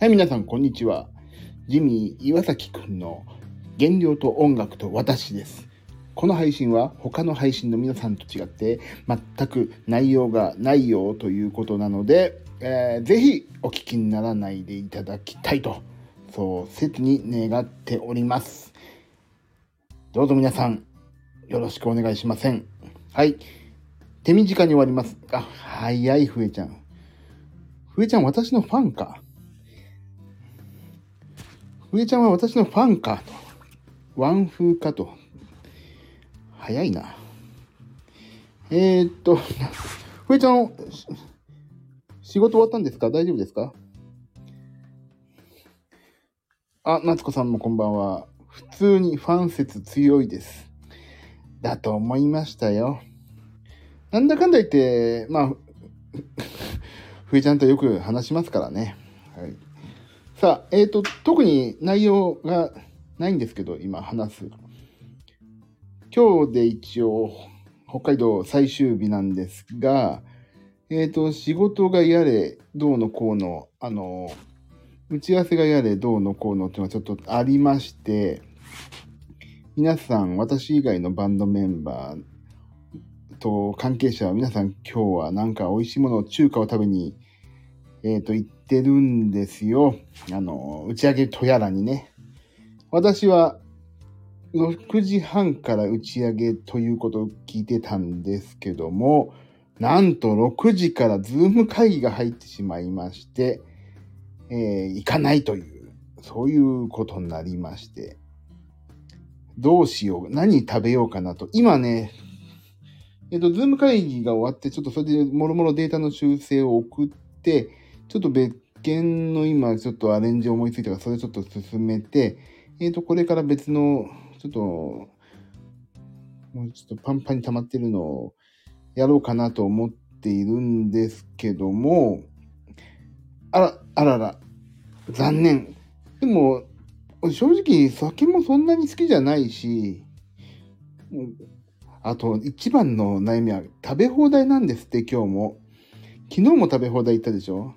はい、皆さん、こんにちは。ジミー岩崎くんの原料と音楽と私です。この配信は他の配信の皆さんと違って全く内容がないよということなので、えー、ぜひお聞きにならないでいただきたいと、そう切に願っております。どうぞ皆さん、よろしくお願いしません。はい。手短に終わります。あ、早い、ふえちゃん。ふえちゃん、私のファンか。ふえちゃんは私のファンかと。ワン風かと。早いな。えー、っと、ふえちゃん、仕事終わったんですか？大丈夫ですか？あ、夏子さんもこんばんは。普通にファン説強いです。だと思いましたよ。なんだかんだ言って、まあ、ふえちゃんとよく話しますからね。さあ、えっ、ー、と、特に内容がないんですけど、今話す。今日で一応、北海道最終日なんですが、えっ、ー、と、仕事がやれ、どうのこうの、あの、打ち合わせがやれ、どうのこうのっていうのがちょっとありまして、皆さん、私以外のバンドメンバーと関係者は皆さん今日はなんか美味しいもの、中華を食べに、えっ、ー、と、行ってるんですよ。あの、打ち上げとやらにね。私は6時半から打ち上げということを聞いてたんですけども、なんと6時からズーム会議が入ってしまいまして、えー、行かないという、そういうことになりまして、どうしよう、何食べようかなと。今ね、えっ、と、ズーム会議が終わって、ちょっとそれでもろもろデータの修正を送って、ちょっと別件の今、ちょっとアレンジ思いついたから、それちょっと進めて、えっ、と、これから別の、ちょっと、もうちょっとパンパンに溜まってるのをやろうかなと思っているんですけども、あら、あらら、残念。でも、正直、酒もそんなに好きじゃないし、あと、一番の悩みは食べ放題なんですって、今日も。昨日も食べ放題行ったでしょ？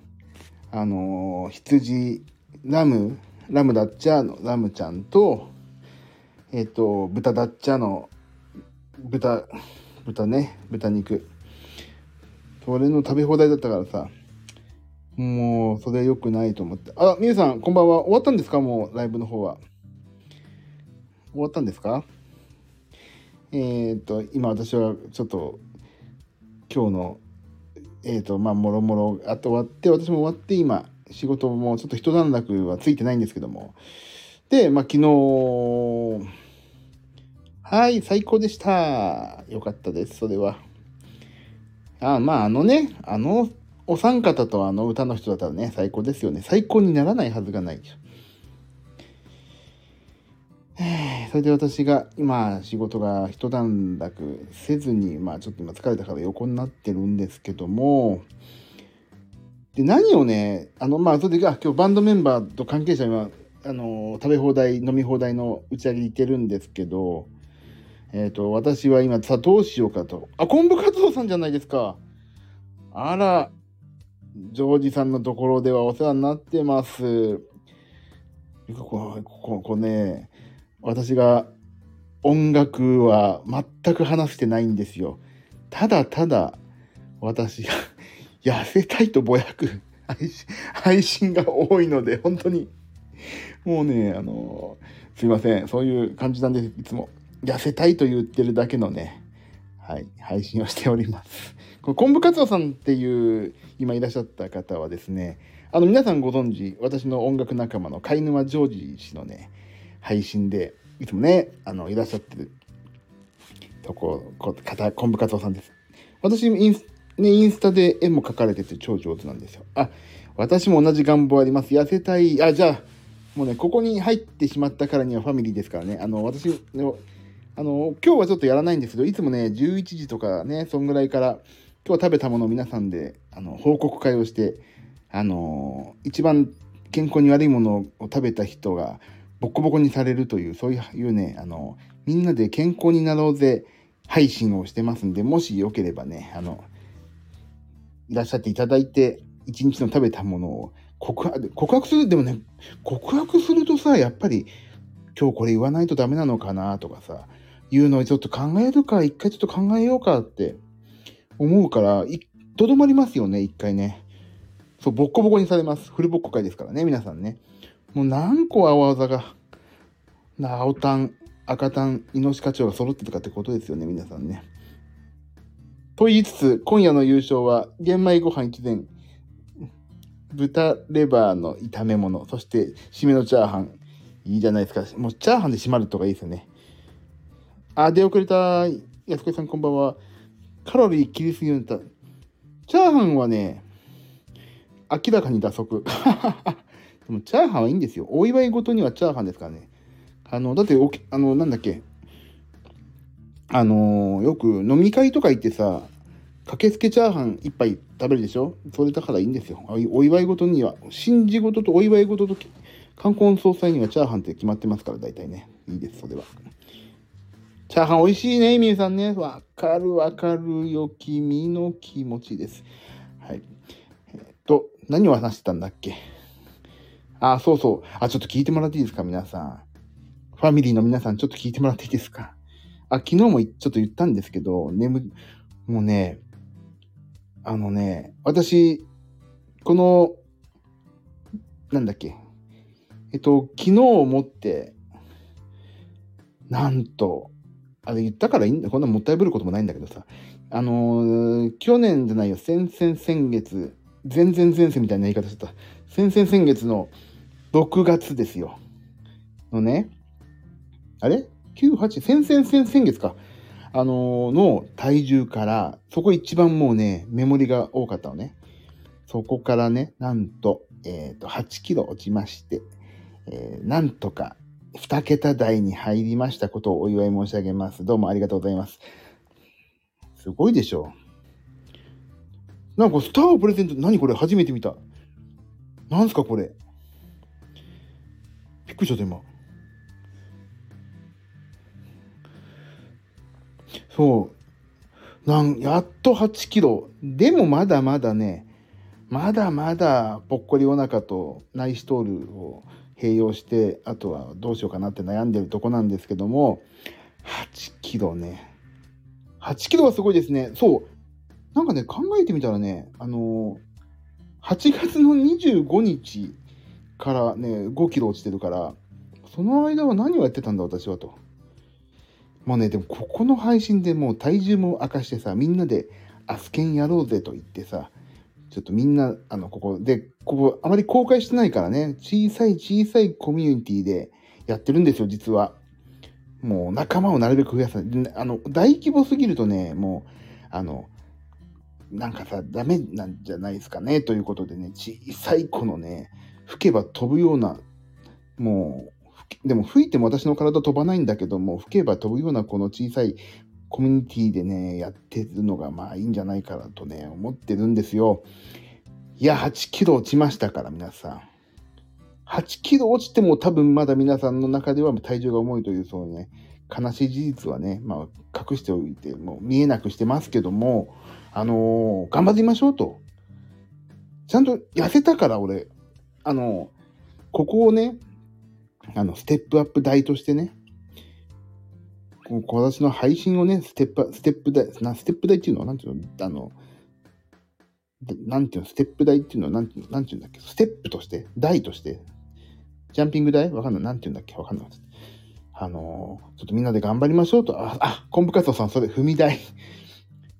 あの、羊、ラム、ラムダッチャーのラムちゃんと、えっ、ー、と、豚ダッチャーの豚、豚ね、豚肉。それの食べ放題だったからさ、もう、それ良くないと思って。あ、みゆさん、こんばんは。終わったんですか？もう、ライブの方は。終わったんですか？えっ、ー、と、今私はちょっと、今日の、えっ、ー、と、まあ、もろもろ、あと終わって、私も終わって、今、仕事もちょっと一段落はついてないんですけども。で、まあ、昨日、はい、最高でした。よかったです、それは。あまあ、あのね、あのお三方とあの歌の人だったらね、最高ですよね。最高にならないはずがないでしょ。それで私が今仕事が一段落せずに、まあちょっと今疲れたから横になってるんですけども、で、何をね、あの、まあそれで、今日バンドメンバーと関係者は、あの、食べ放題、飲み放題の打ち上げに行ってるんですけど、えっ、ー、と、私は今さ、どうしようかと。あ、昆布活動さんじゃないですか。あら、ジョージさんのところではお世話になってます。ここ、ここね、私が音楽は全く話してないんですよ。ただただ私が 痩せたいとぼやく 配信配信が多いので、本当にもうね、あの、すいません。そういう感じなんです。いつも。痩せたいと言ってるだけのね、はい、配信をしております。この昆布活動さんっていう今いらっしゃった方はですね、あの皆さんご存知、私の音楽仲間の貝沼ジョージ氏のね、配信で、いつもね、あの、いらっしゃってるとこ、こ方、昆布活動さんです。私インス、ね、インスタで絵も描かれてて超上手なんですよ。あ、私も同じ願望あります。痩せたい。あ、じゃあ、もうね、ここに入ってしまったからにはファミリーですからね。あの、私の、あの、今日はちょっとやらないんですけど、いつもね、11時とかね、そんぐらいから、今日食べたものを皆さんで、あの、報告会をして、あの、一番健康に悪いものを食べた人が、ボコボコにされるという、そういうね、あの、みんなで健康になろうぜ配信をしてますんで、もしよければね、あの、いらっしゃっていただいて、一日の食べたものを告白、告白する、でもね、告白するとさ、やっぱり、今日これ言わないとダメなのかなとかさ、いうのをちょっと考えるか、一回ちょっと考えようかって思うから、とどまりますよね、一回ね。そう、ボッコボコにされます。フルボッコ会ですからね、皆さんね。もう何個青技が、青タン、赤タン、イノシ課長が揃ってたかってことですよね、皆さんね。と言いつつ、今夜の優勝は、玄米ご飯一膳、豚レバーの炒め物、そして締めのチャーハン。いいじゃないですか。もうチャーハンで締まるとかいいですよね。あ、出遅れた。安子さんこんばんは。カロリー切りすぎるんだ。チャーハンはね、明らかに打足。でもチャーハンはいいんですよ。お祝い事にはチャーハンですからね。あの、だってお、あの、なんだっけ。あのよく飲み会とか行ってさ、駆けつけチャーハン一杯食べるでしょ？それだからいいんですよ。お祝い事には、新事事とお祝い事と冠婚葬祭にはチャーハンって決まってますから、大体ね。いいです、それは。チャーハン美味しいね、みゆさんね。わかるわかるよ、君の気持ちです。はい。えっと、何を話してたんだっけ？あ、そうそう。あ、ちょっと聞いてもらっていいですか、皆さん。ファミリーの皆さん、ちょっと聞いてもらっていいですか？あ、昨日もちょっと言ったんですけど、眠、もうね、あのね、私、この、なんだっけ、えっと、昨日をもって、なんと、あれ言ったからいいんだ、こんなもったいぶることもないんだけどさ、あの、去年じゃないよ、先々先月、全然前世みたいな言い方してた。先々先月の6月ですよ。のね、あれ ?9、8、先々先々月か。あのー、の体重から、そこ一番もうね、メモリが多かったのね。そこからね、なんと、えっ、ー、と、8キロ落ちまして、えー、なんとか2桁台に入りましたことをお祝い申し上げます。どうもありがとうございます。すごいでしょ。なんかスターをプレゼント、何これ？初めて見た。なんすかこれ？びっくりしちゃった今。そう。なん、やっと8キロ。でもまだまだね、まだまだぽっこりお腹とナイストールを併用して、あとはどうしようかなって悩んでるとこなんですけども、8キロね。8キロはすごいですね。そう。なんかね、考えてみたらね、あのー、8月の25日からね、5キロ落ちてるから、その間は何をやってたんだ、私はと。もうね、でもここの配信でもう体重も明かしてさ、みんなでアスケンやろうぜと言ってさ、ちょっとみんな、あの、ここで、ここあまり公開してないからね、小さい小さいコミュニティでやってるんですよ、実は。もう仲間をなるべく増やさない。あの、大規模すぎるとね、もう、あの、なんかさ、ダメなんじゃないですかね、ということでね、小さい子のね、吹けば飛ぶような、もう、でも吹いても私の体飛ばないんだけども、吹けば飛ぶようなこの小さいコミュニティでね、やってるのがまあいいんじゃないかなとね、思ってるんですよ。いや、8キロ落ちましたから、皆さん。8キロ落ちても多分まだ皆さんの中では体重が重いという、そうね、悲しい事実はね、まあ、隠しておいて、もう見えなくしてますけども、あのー、頑張ってみましょうと。ちゃんと痩せたから俺、あの、ここをね、あの、ステップアップ台としてね、こ私の配信をね、ステップ、ステップ台、な、ステップ台っていうのは、なんていうの、あの、なんていうの、ステップ台っていうのは、なんていうの、なんていうんだっけ、ステップとして、台として、ジャンピング台？わかんない。なんていうんだっけ？わかんない。あの、ちょっとみんなで頑張りましょうと。あ、あ、コンブカツオさん、それ、踏み台。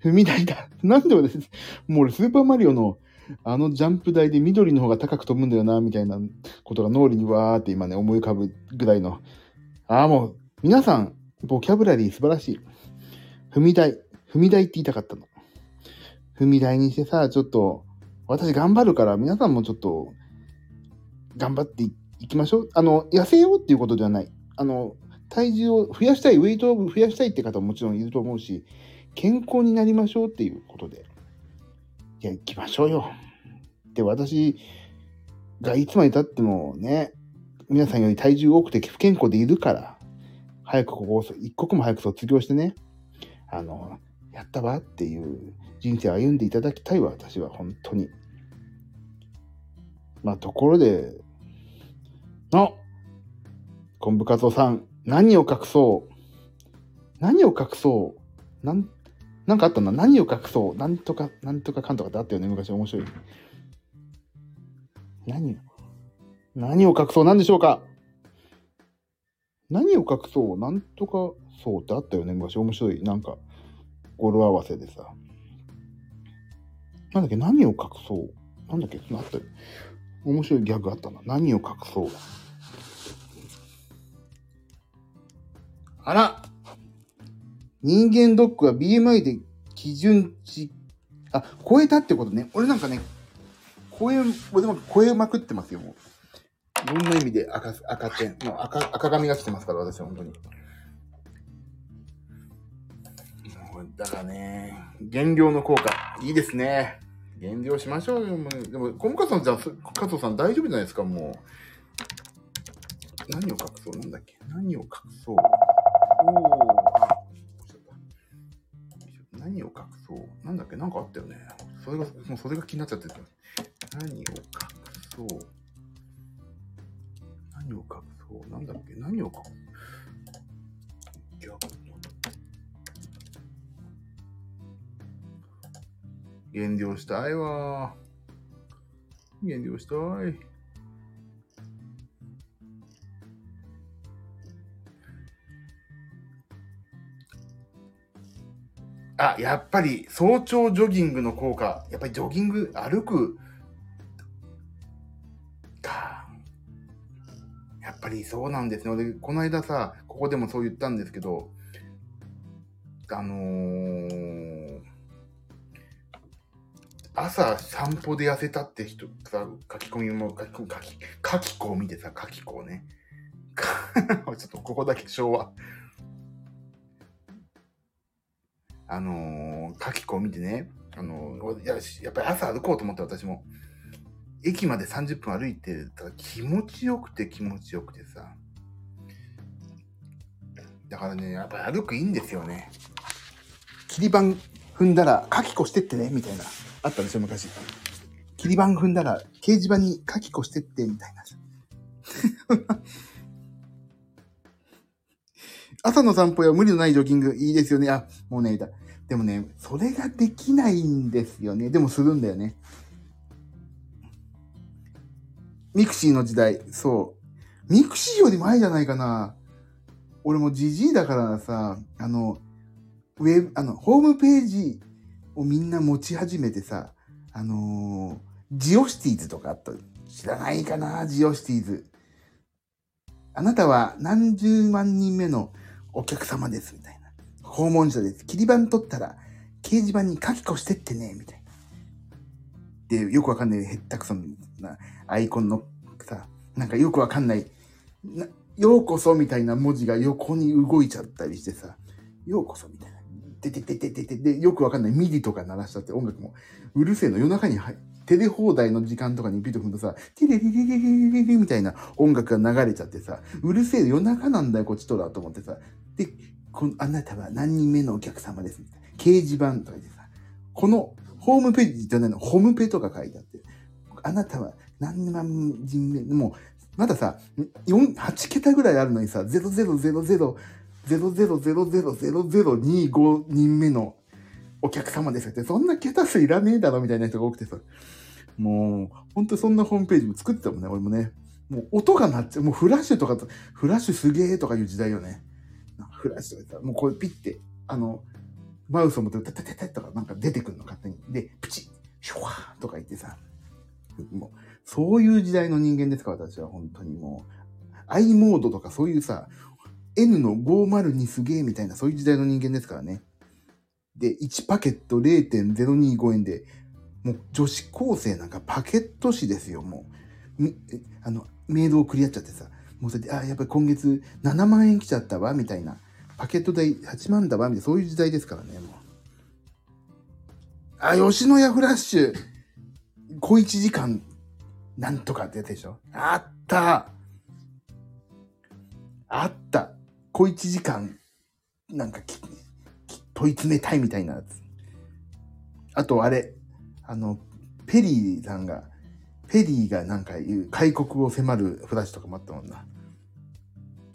踏み台だ。なんでもです。もう俺、スーパーマリオの、あのジャンプ台で緑の方が高く飛ぶんだよな、みたいなことが脳裏にわーって今ね、思い浮かぶぐらいの。ああ、もう、皆さん、ボキャブラリー素晴らしい。踏み台。踏み台って言いたかったの。踏み台にしてさ、ちょっと、私頑張るから、皆さんもちょっと、頑張っていきましょう。あの、痩せようっていうことではない。あの、体重を増やしたい、ウェイトを増やしたいって方ももちろんいると思うし、健康になりましょうっていうことで。いや、行きましょうよ。で、私がいつまで経ってもね、皆さんより体重多くて不健康でいるから、早くここを、一刻も早く卒業してね、あの、やったわっていう人生を歩んでいただきたいわ、私は本当に。まあ、ところで、の、昆布かつおさん、何を隠そう？何を隠そう？なん、なんかあったな。何を隠そうなんとか、なんとかかんとかってあったよね。昔面白い。何を、何を隠そうなんでしょうか？何を隠そうなんとかそうってあったよね。昔面白い。なんか、語呂合わせでさ。なんだっけ？何を隠そうなんだっけ？あったよ。面白いギャグあったな。何を隠そうあら人間ドックは BMI で基準値、あ、超えたってことね。俺なんかね、超え、俺も超えまくってますよ、もう。いろんな意味で赤、赤点、もう赤、赤髪が来てますから、私は本当に。だからね、減量の効果、いいですね。減量しましょうよ。もうでも、小向さんじゃあ、加藤さん大丈夫じゃないですか、もう。何を隠そうなんだっけ？何を隠そう？お何を隠そう？なんだっけ？なんかあったよね。それが、もうそれが気になっちゃってる。何を隠そう？何を隠そう？なんだっけ？何を隠そう？減量したいわ。減量したい。あ、やっぱり早朝ジョギングの効果。やっぱりジョギング、歩く。か。やっぱりそうなんですね。で、この間さ、ここでもそう言ったんですけど、あのー、朝散歩で痩せたって人さ、書き込みも書き、書き、書き子を見てさ、書き子をね。ちょっとここだけ昭和。あのー、書き子を見てね、あのー、ややっぱり朝歩こうと思って私も、駅まで30分歩いてたら気持ちよくて気持ちよくてさ。だからね、やっぱり歩くいいんですよね。切り板踏んだら、書き子してってね、みたいな。あったでしょ、昔。切り板踏んだら、掲示板に書き子してって、みたいな。朝の散歩や無理のないジョギング、いいですよね。あ、もうね、でもね、それができないんですよね。でもするんだよね。 mixiの時代、そう。 mixiより前じゃないかな。俺もジジイだからさ、あの、ウェブ、あの、ホームページをみんな持ち始めてさ、あのー、 GeoCitiesとかあった。知らないかな GeoCities。あなたは何十万人目のお客様です、みたいな。訪問者です。キリ番取ったら、掲示板に書き込してってね、みたいな。で、よくわかんない、へったくそなアイコンのさ、なんかよくわかんない、なようこそみたいな文字が横に動いちゃったりしてさ、ようこそみたいな。ててててててで、よくわかんない MIDI とか鳴らしちゃって音楽もうるせえの夜中にテレホーダイの時間とかにビート踏むとさ、テレレレレレレレみたいな音楽が流れちゃってさ、うるせえ夜中なんだよ、こちとらと思ってさ。で、この、あなたは何人目のお客様ですみたいな。掲示板とかでさ、このホームページじゃないの、ホームペとか書いてあって、あなたは何万人目、もう、まださ、4、8桁ぐらいあるのにさ、0000、000025人目のお客様ですって、そんな桁数いらねえだろみたいな人が多くてさ、もう、ほんとそんなホームページも作ってたもんね、俺もね。もう音が鳴っちゃう、もうフラッシュとか、フラッシュすげえとかいう時代よね。フラッシュとかさ、もうこれピッて、あの、マウスを持って、タタタタとかなんか出てくるの勝手に。で、プチッ、シュワーとか言ってさ、もう、そういう時代の人間ですから、私は本当にもう、i モードとかそういうさ、N の502すげえみたいな、そういう時代の人間ですからね。で、1パケット0.025円で、もう女子高生なんかパケット紙ですよ、もう。あの、メールを送り合っちゃってさ、もうそれで、あ、やっぱり今月7万円来ちゃったわ、みたいな。パケット代8万だわ、みたいな、そういう時代ですからね、もう。あ、吉野家フラッシュ、小1時間、なんとかってやつでしょ？あったあった小1時間、なんか、問い詰めたいみたいなやつ。あと、あれ、あの、ペリーさんが、ペリーがなんか言う、開国を迫るフラッシュとかもあったもんな。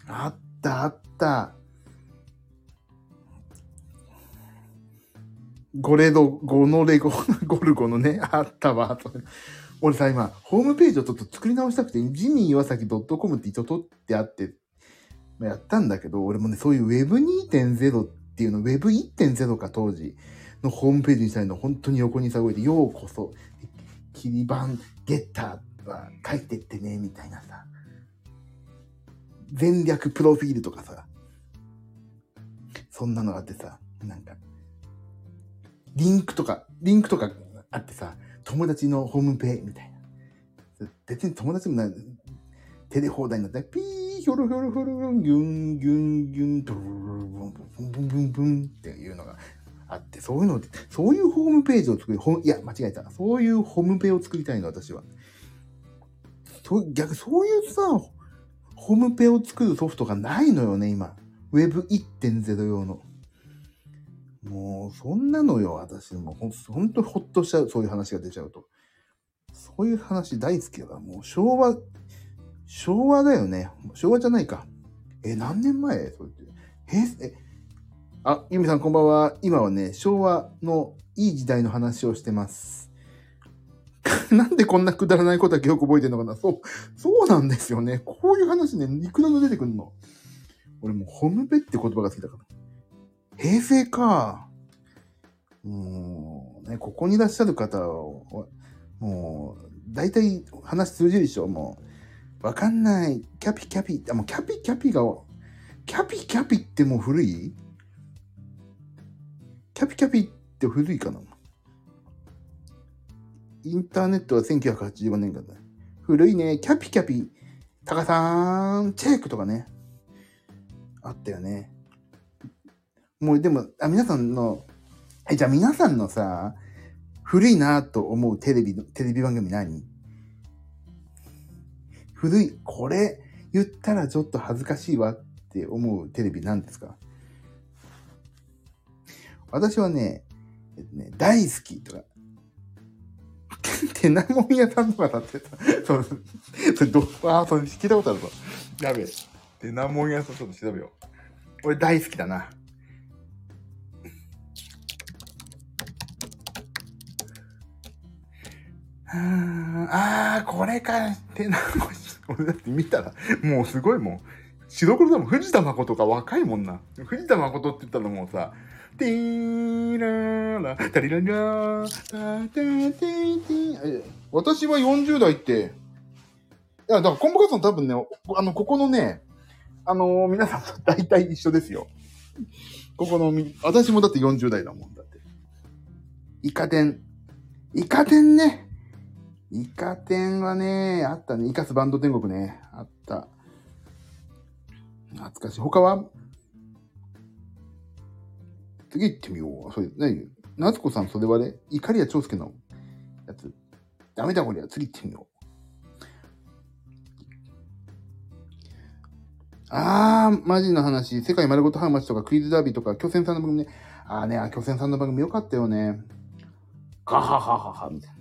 あった、あった。ゴレド、ゴノレゴ、ゴルゴのね、あったわ。俺さ、今、ホームページをちょっと作り直したくて、ジミー岩崎 .com って一応取ってあって、やったんだけど、俺もね、そういう Web2.0 っていうの、Web1.0 か当時のホームページにしたいの、本当に横にさ、動いて、ようこそ、キリバンゲッターは書いてってね、みたいなさ。全略プロフィールとかさ。そんなのがあってさ、なんか、リンクとか、リンクとかあってさ、友達のホームページみたいな。別に友達もない、手で放題になって、ピー、ヒョロヒョロヒョロ、ギュン、ギュン、ギュン、ドルルブンブンブンブンブンっていうのがあって、そういうのって、そういうホームページを作り、ほいや、間違えた。そういうホームペを作りたいの、私は。そ逆、そういうさ、ホームペを作るソフトがないのよね、今。Web1.0 用の。もう、そんなのよ、私も。ほほんとほっとしちゃう、そういう話が出ちゃうと。そういう話大好きだから、もう昭和、昭和だよね。昭和じゃないか。え、何年前それって。平成、あ、ゆみさんこんばんは。今はね、昭和のいい時代の話をしてます。なんでこんなくだらないことだけよく覚えてるのかなそう、そうなんですよね。こういう話ね、いくらで出てくるの。俺もうホームペって言葉が好きだから。平成か。もう、ね、ここにいらっしゃる方は、もう、大体話通じるでしょ、もう。わかんない。キャピキャピ。あ、もうキャピキャピが、キャピキャピってもう古い？キャピキャピって古いかな？インターネットは1985年から。古いね。キャピキャピ。タカさん、チェックとかね。あったよね。もうでも、あ、皆さんの、え、じゃあ皆さんのさ、古いなと思うテレビの、テレビ番組何？古い、これ言ったらちょっと恥ずかしいわって思うテレビ何ですか？私はね、えっとね、大好きとか、てなもん屋さんとか立ってた。そう、それど、あー、それ聞いたことあるぞ。やべえ。てなもん屋さんちょっと調べよう。俺大好きだな。あー、これか。てなもん、俺だって見たら、もうすごいもん。白黒だも。藤田誠が若いもんな。藤田誠って言ったらもうさ、ティーラーラ、タリララー、タタティティ私は40代って、いや、だからコンボカツさん多分ね、あの、ここのね、あのー皆さんと大体一緒ですよ。ここの、私もだって40代だもんだって。イカ天。イカ天ね。イカ天はね、あったね。イカスバンド天国ね。あった。懐かしい。他は？次行ってみよう。それ、何？夏子さん、それはね、怒りや長介のやつ。ダメだこりゃ、次行ってみよう。あー、マジの話。世界丸ごとハウマッチとかクイズダービーとか、巨泉さんの番組ね。あーね、巨泉さんの番組よかったよね。ガハハハハ、みたいな。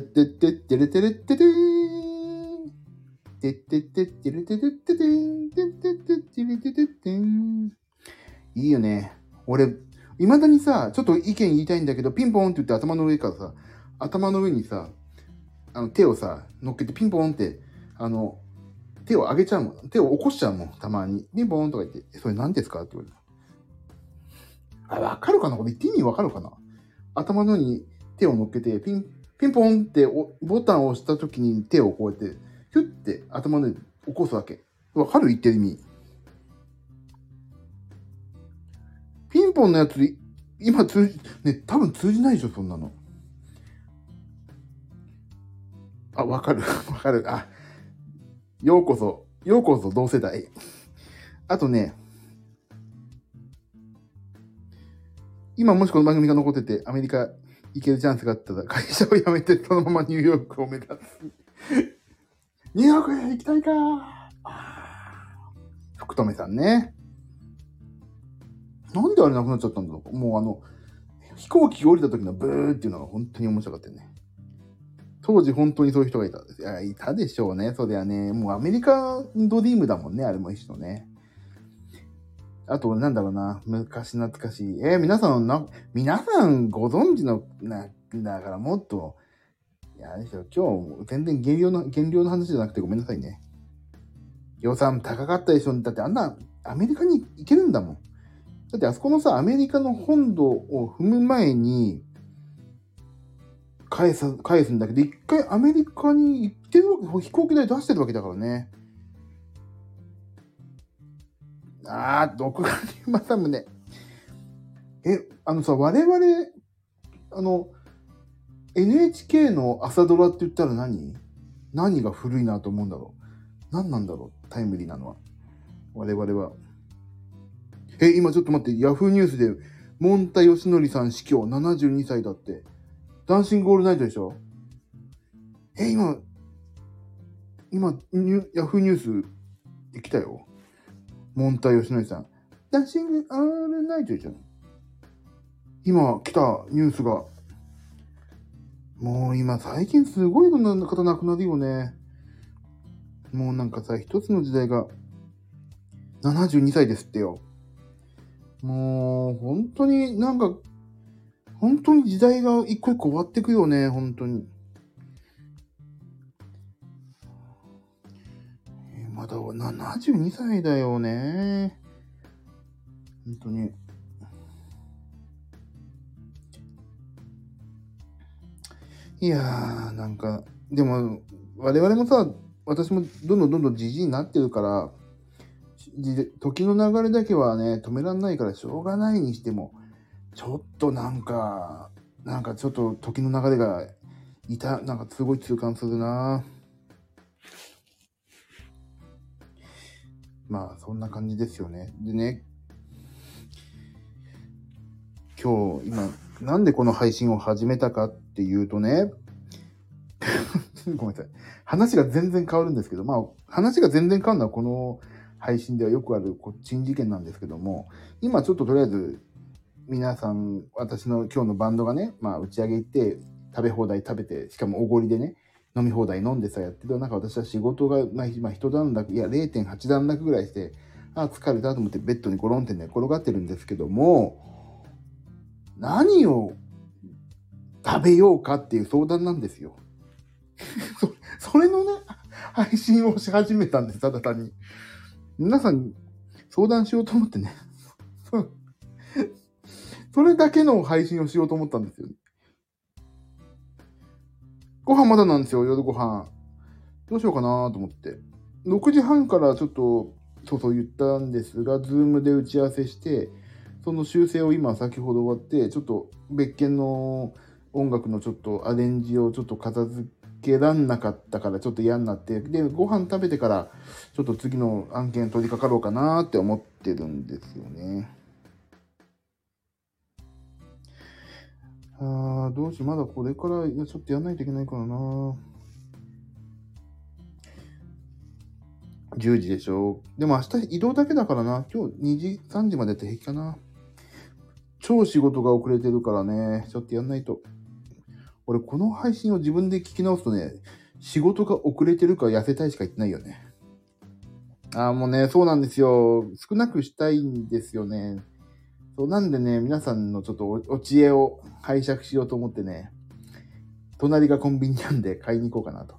てってってってれてれっててーん。てってってってれてれっててーん。てってってってれてれってーん。いいよね。俺、未だにさ、ちょっと意見言いたいんだけど、ピンポンって言って頭の上からさ、頭の上にさ、あの手をさ、乗っけてピンポンって、あの、手を上げちゃうもん。手を起こしちゃうもん、たまに。ピンポンとか言って、それ何ですかって言われる。あ、わかるかなこれ言って意味わかるかな頭の上に手を乗っけて、ピン、ピンポンってボタンを押した時に手をこうやって、ヒュッて頭の上に起こすわけ。わかる？言ってる意味。ピンポンのやつ、今通じ、ね、多分通じないでしょ、そんなの。あ、わかる、わかる。あ、ようこそ、ようこそ同世代。あとね、今もしこの番組が残ってて、アメリカ行けるチャンスがあったら、会社を辞めてそのままニューヨークを目指す。ニューヨークへ行きたいか福留さんね。なんであれなくなっちゃったんだろうもうあの、飛行機降りた時のブーっていうのが本当に面白かったよね。当時本当にそういう人がいた。いや、いたでしょうね。そりゃね。もうアメリカンドリームだもんね。あれも一緒ね。あと、なんだろうな。昔懐かしい。えー、皆さん、な、皆さんご存知の、な、だからもっと、いや、でしょ。今日、全然減量の、減量の話じゃなくてごめんなさいね。予算高かったでしょ。だってあんな、アメリカに行けるんだもん。だってあそこのさ、アメリカの本土を踏む前に、返す、返すんだけど、一回アメリカに行ってるわけ、飛行機代出してるわけだからね。あー、毒ガニ政宗。え、あのさ、我々、あの、NHK の朝ドラって言ったら何？何が古いなと思うんだろう何なんだろうタイムリーなのは。我々は。え、今ちょっと待って、ヤフーニュースで、モンタヨシノリさん死去、72歳だって。ダンシングオールナイトでしょ？え、今、今、ヤフーニュースで来たよ。モンタヨシノリさん。ダンシングオールナイトでしょ今来たニュースが。もう今最近すごいいろんな方亡くなるよね。もうなんかさ、一つの時代が72歳ですってよ。もう、本当になんか、本当に時代が一個一個終わってくよね、本当に。まだ72歳だよね。本当に。いやー、なんか、でも、我々もさ、私もどんどんどんどんじじいになってるから、時の流れだけはね、止めらんないからしょうがないにしても、ちょっとなんか、なんかちょっと時の流れがいた、なんかすごい痛感するなまあ、そんな感じですよね。でね、今日、今、なんでこの配信を始めたかっていうとね、ごめんなさい。話が全然変わるんですけど、まあ、話が全然変わるのはこの配信ではよくあるこ珍事件なんですけども、今ちょっととりあえず皆さん、私の今日のバンドがね、まあ打ち上げ行って食べ放題食べて、しかもおごりでね、飲み放題飲んでさやってるなんか私は仕事が、まあ、まあ、一段落、いや0.8段落ぐらいして、あ、疲れたと思ってベッドにゴロンってね、転がってるんですけども、何を食べようかっていう相談なんですよ。そそれのね、配信をし始めたんです、ただ単に。皆さん、相談しようと思ってね。それだけの配信をしようと思ったんですよ。ご飯まだなんですよ、夜ご飯。どうしようかなと思って。6時半からちょっと、そうそう言ったんですが、ズームで打ち合わせして、その修正を今先ほど終わって、ちょっと別件の音楽のちょっとアレンジをちょっと片付けらんなかったからちょっと嫌になって、で、ご飯食べてから、ちょっと次の案件取り掛かろうかなって思ってるんですよね。ああ、どうしまだこれから、いや、ちょっとやんないといけないからな。10時でしょ。でも明日移動だけだからな。今日2時、3時までって平気かな。超仕事が遅れてるからね。ちょっとやんないと。俺、この配信を自分で聞き直すとね、仕事が遅れてるか痩せたいしか言ってないよね。ああ、もうね、そうなんですよ。少なくしたいんですよね。そう、なんでね、皆さんのちょっとお知恵を拝借しようと思ってね、隣がコンビニなんで買いに行こうかなと。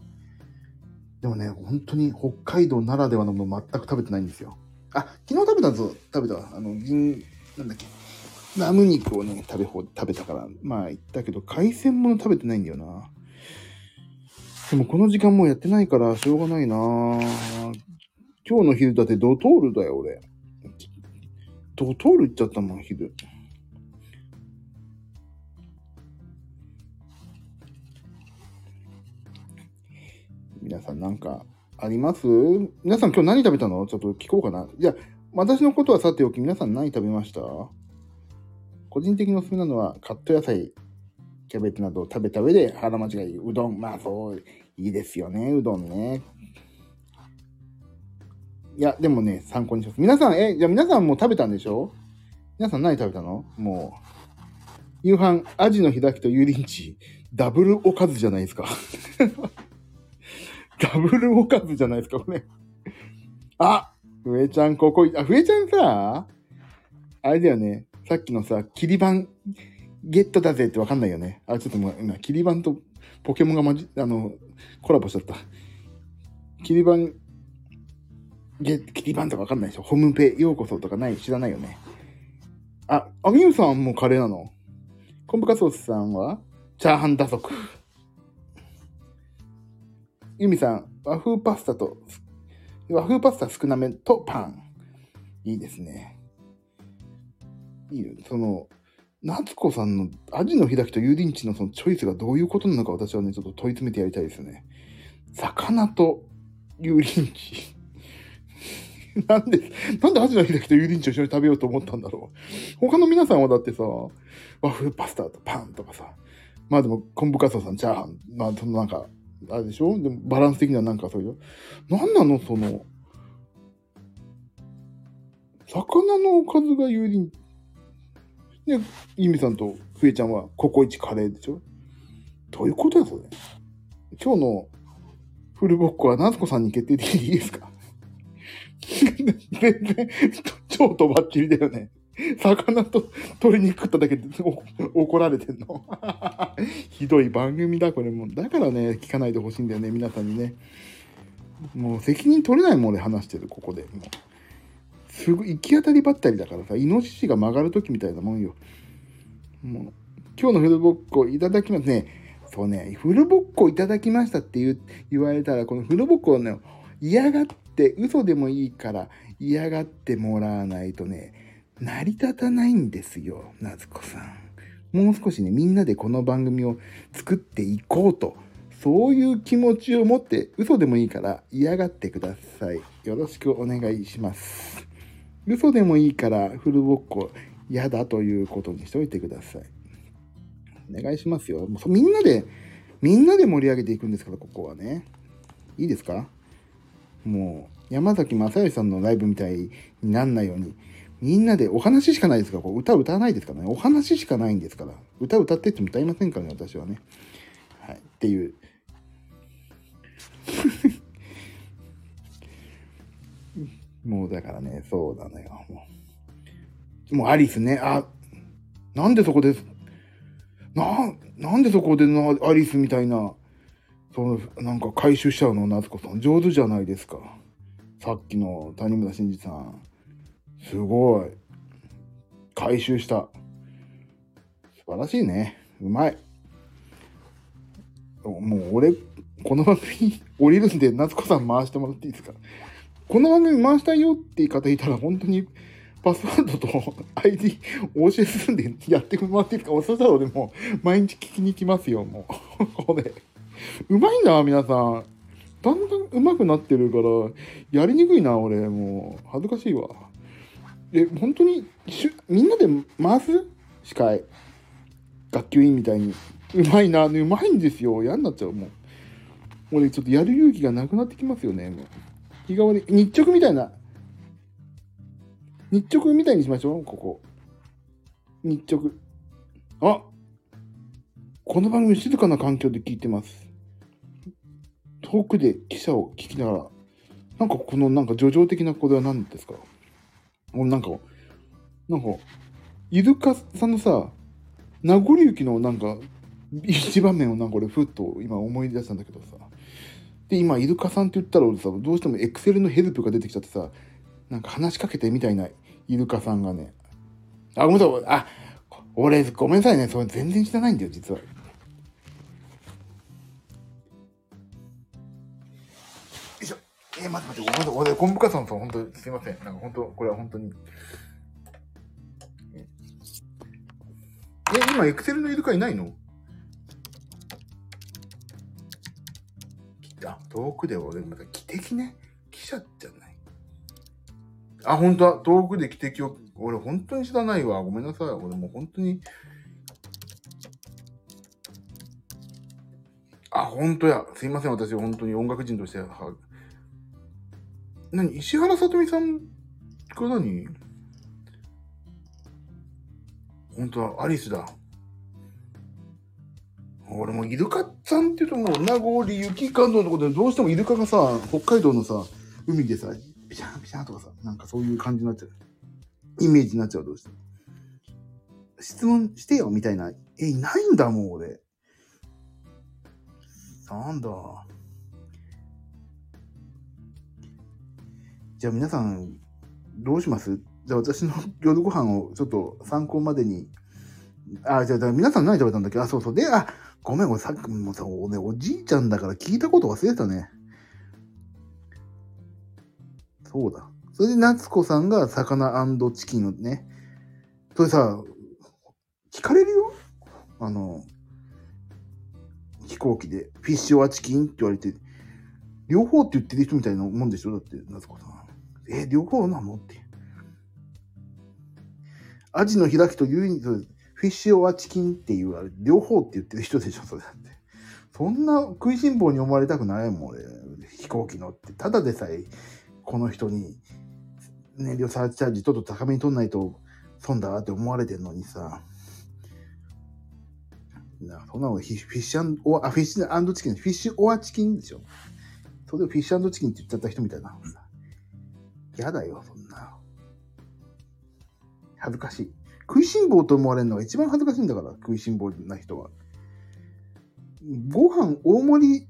でもね、本当に北海道ならではのもの全く食べてないんですよ。あ、昨日食べたぞ、食べた。あの、銀、なんだっけ。ラム肉をね、食べ、食べたから、まあ言ったけど、海鮮物食べてないんだよな。でもこの時間もうやってないからしょうがないな今日の昼だってドトールだよ、俺。ドトール行っちゃったもん、昼。皆さんなんかあります？皆さん今日何食べたの？ちょっと聞こうかな。じゃあ、私のことはさておき、皆さん何食べました？個人的におすすめなのは、カット野菜、キャベツなどを食べた上で腹間違い、うどん。まあそう、いいですよね、うどんね。いや、でもね、参考にします。皆さん、え、じゃあ皆さんもう食べたんでしょ？皆さん何食べたの？もう。夕飯、アジの開きと油淋鶏、ダブルおかずじゃないですか。ダブルおかずじゃないですか、これ。あふえちゃん、ここ、あ、ふえちゃんさ、あれだよね。さっきのさ、キリバンゲットだぜってわかんないよね。あ、ちょっともう今、キリバンとポケモンがまじ、あの、コラボしちゃった。キリバン、ゲキリバンとかわかんないでしょ？ホームペようこそとかない、知らないよね？あ、あみゆさんもカレーなの？コンブカソースさんは？チャーハン打足。ユミさん、和風パスタと、和風パスタ少なめとパン。いいですね。いいよ。その、夏子さんのアジの開きと油淋鶏のそのチョイスがどういうことなのか私はね、ちょっと問い詰めてやりたいですね。魚と油淋鶏。なんで、なんでアジの開きと油淋鶏を一緒に食べようと思ったんだろう。他の皆さんはだってさ、和風パスタとパンとかさ、まあでも、昆布カツさん、チャーハン、まあそのなんか、あれでしょ？でもバランス的にはなんかそういう。なんなのその、魚のおかずが有利で、ゆみさんとふえちゃんはココイチカレーでしょ？どういうことやそれ？今日のフルボッコは夏子さんに決定的にいいですか？全然、超とばっちりだよね。魚と鶏肉食っただけで怒られてんの ひどい番組だ、これも。だからね、聞かないでほしいんだよね、皆さんにね。もう責任取れないもん俺話してる、ここで。もうすぐ行き当たりばったりだからさ、イノシシが曲がるときみたいなもんよ。もう、今日のフルボッコいただきますね。そうね、フルボッコいただきましたって言言われたら、このフルボッコをね、嫌がって、嘘でもいいから嫌がってもらわないとね、成り立たないんですよ、夏子さん。もう少しね、みんなでこの番組を作っていこうと、そういう気持ちを持って嘘でもいいから嫌がってください。よろしくお願いします。嘘でもいいからフルボッコ嫌だということにしておいてください。お願いしますよ。もうみんなで、みんなで盛り上げていくんですから、ここはね。いいですか？もう、山崎正義さんのライブみたいになんないように、みんなでお話しかないですから、こう歌歌わないですからね。お話しかないんですから。歌歌ってっても歌いませんからね、私はね。はい。っていう。もうだからね、そうなのよ。もう、もうアリスね、あ、なんでそこで、な、なんでそこでな、アリスみたいな、その、なんか回収しちゃうの、夏子さん。上手じゃないですか。さっきの谷村新司さん。すごい。回収した。素晴らしいね。うまい。もう俺、この番組 降りるんで、夏子さん回してもらっていいですか？この番組回したいよって言い方いたら、本当にパスワードと ID お教えするんでやってもらっていいですかおそしたら俺も毎日聞きに行きますよ、もう。これ。うまいな、皆さん。だんだん上手くなってるから、やりにくいな、俺。もう、恥ずかしいわ。え、本当にみんなで回す司会。学級委員みたいに。うまいな、うまいんですよ。嫌になっちゃう、もう。俺、ちょっとやる勇気がなくなってきますよね、もう。日替わり、日直みたいな。日直みたいにしましょう、ここ。日直。あこの番組静かな環境で聞いてます。遠くで記者を聞きながら、なんかこのなんか叙情的なこれは何ですか？俺なんか、なんか、イルカさんのさ、名残雪のなんか、一場面をなんか俺ふっと今思い出したんだけどさ。で、今、イルカさんって言ったら俺さ、どうしてもエクセルのヘルプが出てきちゃってさ、なんか話しかけてみたいなイルカさんがね。あ、ごめんなさい。あ、俺、ごめんなさいね。それ全然知らないんだよ、実は。えー、待って待って、ごめんなさい。コンブカさんさん、本当すいません。なんか本当、これは本当に。え、今、エクセルのイルカいないの？あ、遠くで俺、また汽笛ね。記者じゃない。あ、本当だ。遠くで汽笛を、俺本当に知らないわ。ごめんなさい。俺もう本当に。あ、本当や。すいません。私、本当に音楽人としては、何石原さとみさんが何？本当はアリスだ。俺もイルカさんっていうともう、名残雪感動のところでどうしてもイルカがさ、北海道のさ、海でさ、ピシャンピシャンとかさ、なんかそういう感じになっちゃう。イメージになっちゃう、どうして。質問してよ、みたいな。え、いないんだもん、俺。なんだ？じゃあ皆さん、どうします？じゃあ私の夜ご飯をちょっと参考までに。あ、じゃあ皆さん何食べたんだっけ？あ、そうそう。で、あ、ごめん、俺さっきもさ、お,、ね、おじいちゃんだから聞いたこと忘れてたね。そうだ。それで夏子さんが魚チキンをね。それさ、聞かれるよ？あの、飛行機で、フィッシュはチキンって言われて、両方って言ってる人みたいなもんでしょ？だって、夏子さん。え、両方なの？って。アジの開きと唯一、フィッシュオアチキンっていう、あれ、両方って言ってる人でしょそれだって。そんな食いしん坊に思われたくないもん、俺。飛行機乗って。ただでさえ、この人に、燃料サーチャージちょっと高めに取んないと損だって思われてんのにさ。なそんなのフィッシュオア、フィッシュチキン、フィッシュオアチキンでしょ。それをフィッシュチキンって言っちゃった人みたいな。嫌だよ、そんな。恥ずかしい。食いしん坊と思われるのが一番恥ずかしいんだから、食いしん坊な人は。ご飯大盛り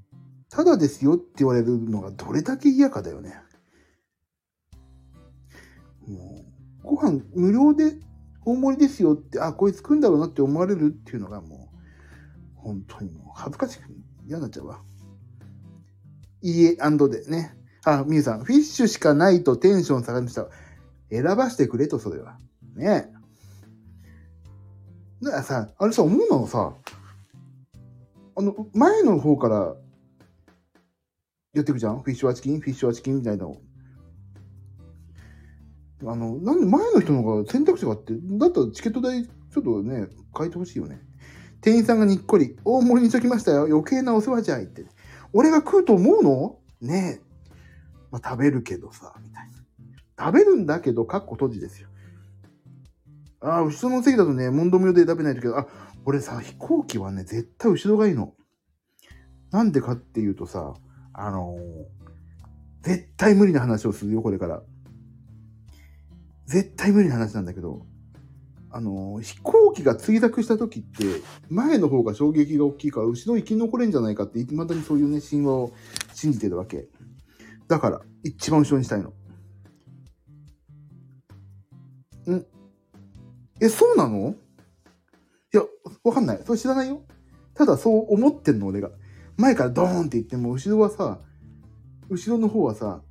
ただですよって言われるのがどれだけ嫌かだよね。もう、ご飯無料で大盛りですよって、あ、こいつ食うんだろうなって思われるっていうのがもう、本当にもう恥ずかしく嫌になっちゃうわ。いいえ、アンドでね。あ、みゆさん、フィッシュしかないとテンション下がりました。選ばしてくれと、それは。ねえ。だからさ、あれさ、思うのさ、あの、前の方からやっていくじゃん？フィッシュはチキン、フィッシュはチキンみたいなの。あの、なんで前の人の方が選択肢があって、だったらチケット代ちょっとね、変えてほしいよね。店員さんがにっこり、大盛りにしときましたよ。余計なお世話じゃいって。俺が食うと思うの？ねえ。まあ、食べるけどさ、みたいな。食べるんだけど、かっこ閉じですよ。ああ、後ろの席だとね、問答無用で食べないとけど、あ、俺さ、飛行機はね、絶対後ろがいいの。なんでかっていうとさ、あのー、絶対無理な話をするよ、これから。絶対無理な話なんだけど、あのー、飛行機が墜落した時って、前の方が衝撃が大きいから、後ろ生き残れんじゃないかって、いまだにそういうね、神話を信じてるわけ。だから、一番後ろにしたいの。ん？え、そうなの？いや、わかんない。それ知らないよ。ただそう思ってんの、俺が。前からドーンって言っても、後ろはさ、後ろの方はさ、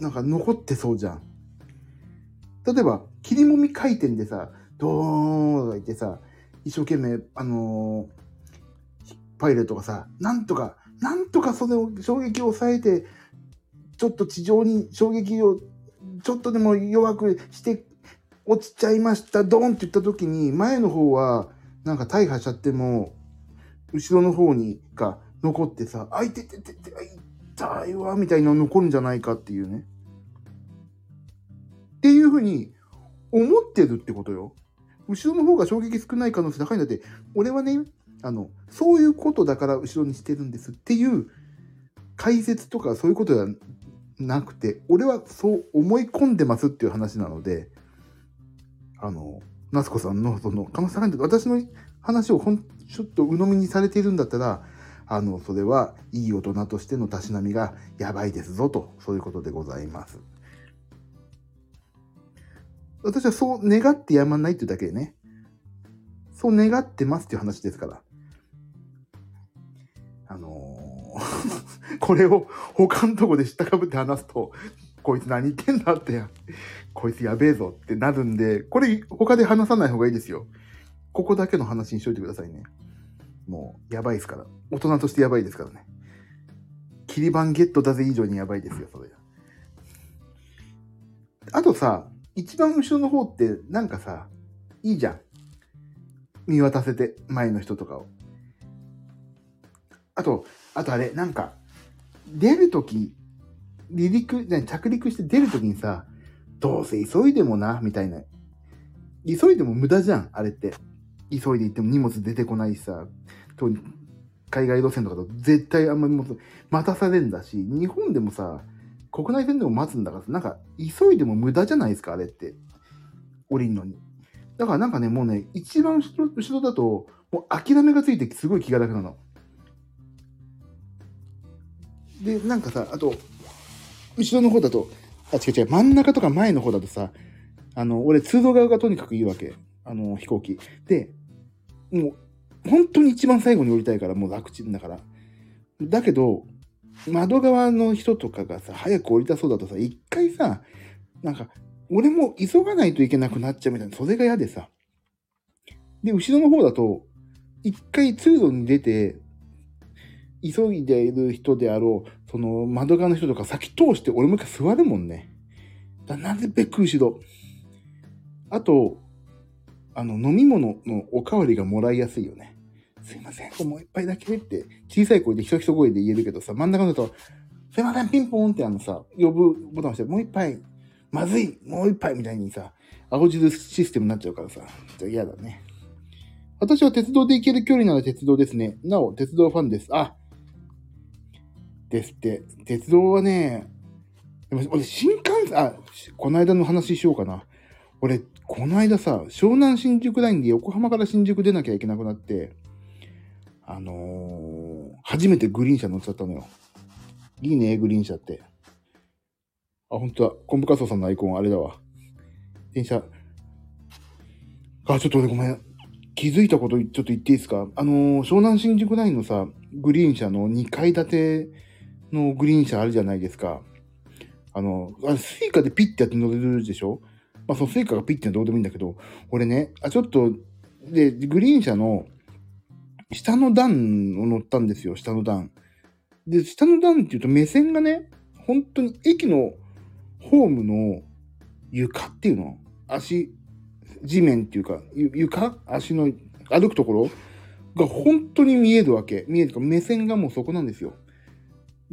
なんか残ってそうじゃん。例えば、切りもみ回転でさ、ドーンとか言ってさ、一生懸命、あのー、パイレットがさ、なんとか、なんとかそれを衝撃を抑えて、ちょっと地上に衝撃をちょっとでも弱くして落ちちゃいました、ドンって言った時に、前の方はなんか大破しちゃっても、後ろの方にが残ってさ、あいてててて、痛いわ、みたいなの残るんじゃないかっていうね。っていうふうに思ってるってことよ。後ろの方が衝撃少ない可能性高いんだって、俺はね、あの、そういうことだから後ろにしてるんですっていう解説とかそういうことなくて、俺はそう思い込んでますっていう話なので、あの、夏子さんのその、かまさんが私の話をほん、ちょっと鵜呑みにされているんだったら、あの、それはいい大人としてのたしなみがやばいですぞと、そういうことでございます。私はそう願ってやまないっていうだけでね、そう願ってますっていう話ですから。これを他のとこで知ったかぶって話すと、こいつ何言ってんだって、こいつやべえぞってなるんで、これ他で話さない方がいいですよ。ここだけの話にしといてくださいね。もう、やばいですから。大人としてやばいですからね。切り板ゲットだぜ以上にやばいですよ、それ。あとさ、一番後ろの方ってなんかさ、いいじゃん。見渡せて、前の人とかを。あと、あとあれ、なんか、出るとき、離陸、着陸して出るときにさ、どうせ急いでもな、みたいな。急いでも無駄じゃん、あれって。急いで行っても荷物出てこないしさ、と海外路線とかと絶対あんまり待たされんだし、日本でもさ、国内線でも待つんだから、なんか急いでも無駄じゃないですか、あれって。降りんのに。だからなんかね、もうね、一番後ろだと、もう諦めがついてすごい気が楽なの。で、なんかさ、あと、後ろの方だと、あ、違う違う、真ん中とか前の方だとさ、あの、俺通路側がとにかくいいわけ。あの、飛行機。で、もう、本当に一番最後に降りたいから、もう楽ちんだから。だけど、窓側の人とかがさ、早く降りたそうだとさ、一回さ、なんか、俺も急がないといけなくなっちゃうみたいな、それが嫌でさ。で、後ろの方だと、一回通路に出て、急いでいる人であろう、その窓側の人とか先通して、俺もう一回座るもんね。だなぜべく後ろ。あと、あの、飲み物のおかわりがもらいやすいよね。すいません、もう一杯だけって、小さい声でひそひそ声で言えるけどさ、真ん中だと、すいません、ピンポンってあのさ、呼ぶボタン押して、もう一杯、まずい、もう一杯みたいにさ、青汁システムになっちゃうからさ、じゃ嫌だね。私は鉄道で行ける距離なら鉄道ですね。なお、鉄道ファンです。あ、ですって。鉄道はね、でも俺、新幹線、あ、この間の話しようかな。俺、この間さ、湘南新宿ラインで横浜から新宿出なきゃいけなくなって、あのー、初めてグリーン車乗っちゃったのよ。いいね、グリーン車って。あ、本当だ。コンブカソさんのアイコン、あれだわ。電車。あ、ちょっと俺ごめん。気づいたことちょっと言っていいですか？あのー、湘南新宿ラインのさ、グリーン車の2階建てのグリーン車あるじゃないですか。あの、あスイカでピッてやって乗れるでしょ？まあ、そのスイカがピッてどうでもいいんだけど、俺ね、あ、ちょっと、で、グリーン車の下の段を乗ったんですよ、下の段。で、下の段って言うと目線がね、本当に駅のホームの床っていうの足、地面っていうか、床？足の歩くところ？が本当に見えるわけ。見えるか、目線がもうそこなんですよ。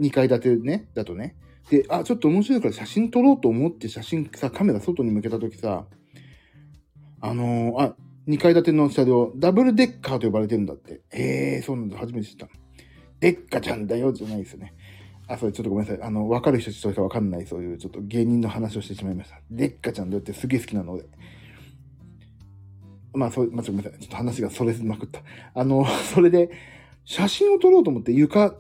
2階建てね、だとね。で、あ、ちょっと面白いから写真撮ろうと思って写真さ、カメラ外に向けたときさ、あのー、あ、2階建ての車両、ダブルデッカーと呼ばれてるんだって。ええー、そうなんだ、初めて知った。デッカちゃんだよ、じゃないですよね。あ、それちょっとごめんなさい。あの、わかる人しかわかんない、そういうちょっと芸人の話をしてしまいました。デッカちゃんだよってすげえ好きなので。まあ、そう、まあ、ごめんなさい。ちょっと話がそれまくった。あの、それで、写真を撮ろうと思って床、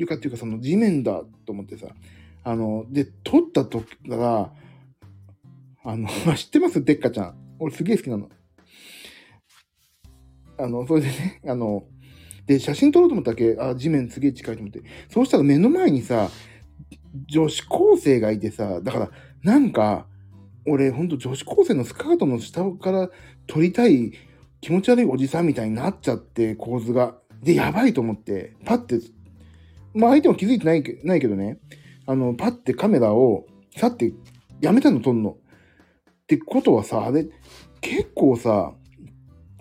床っていうかその地面だと思ってさ、あの、で、撮った時から、あの、知ってます？デッカちゃん。俺すげえ好きなの。あの、それでね、あの、で、写真撮ろうと思ったっけあ、地面すげえ近いと思って。そうしたら目の前にさ、女子高生がいてさ、だから、なんか、俺、ほんと女子高生のスカートの下から撮りたい気持ち悪いおじさんみたいになっちゃって、構図が。で、やばいと思って、パッて、まあ相手も気づいてないけないけどね、あの、パッてカメラを、さってやめたの撮んの。ってことはさ、あれ、結構さ、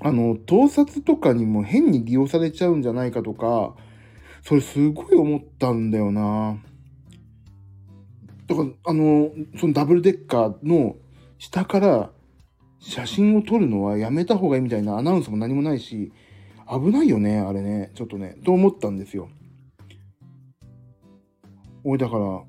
あの、盗撮とかにも変に利用されちゃうんじゃないかとか、それすごい思ったんだよな。だから、あの、そのダブルデッカーの下から写真を撮るのはやめた方がいいみたいなアナウンスも何もないし、危ないよね、あれね。ちょっとね、と思ったんですよ。俺だから、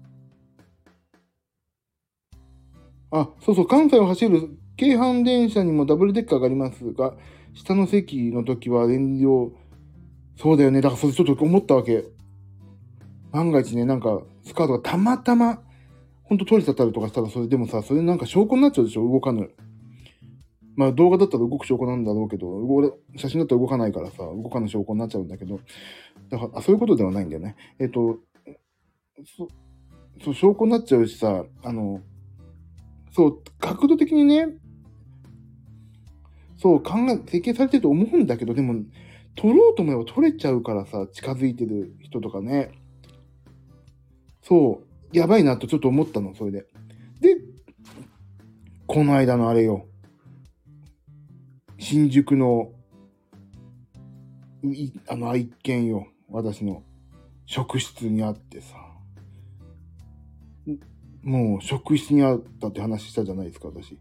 あ、そうそう、関西を走る京阪電車にもダブルデッカーがありますが、下の席の時は燃料、そうだよね。だからそれちょっと思ったわけ。万が一ね、なんか、スカートがたまたま、ほんと取れちゃったりとかしたら、それでもさ、それなんか証拠になっちゃうでしょ？動かぬ。まあ動画だったら動く証拠なんだろうけど、俺写真だったら動かないからさ、動かぬ証拠になっちゃうんだけど、だから、あそういうことではないんだよね。えっ、と、そ、そう、証拠になっちゃうしさ、あの、そう、角度的にね、そう、考え、設計されてると思うんだけど、でも、撮ろうと思えば撮れちゃうからさ、近づいてる人とかね。そう、やばいなとちょっと思ったの、それで。で、この間のあれよ。新宿の、いあの愛犬よ。私の職質にあってさ。もう職質にあったって話したじゃないですか、私。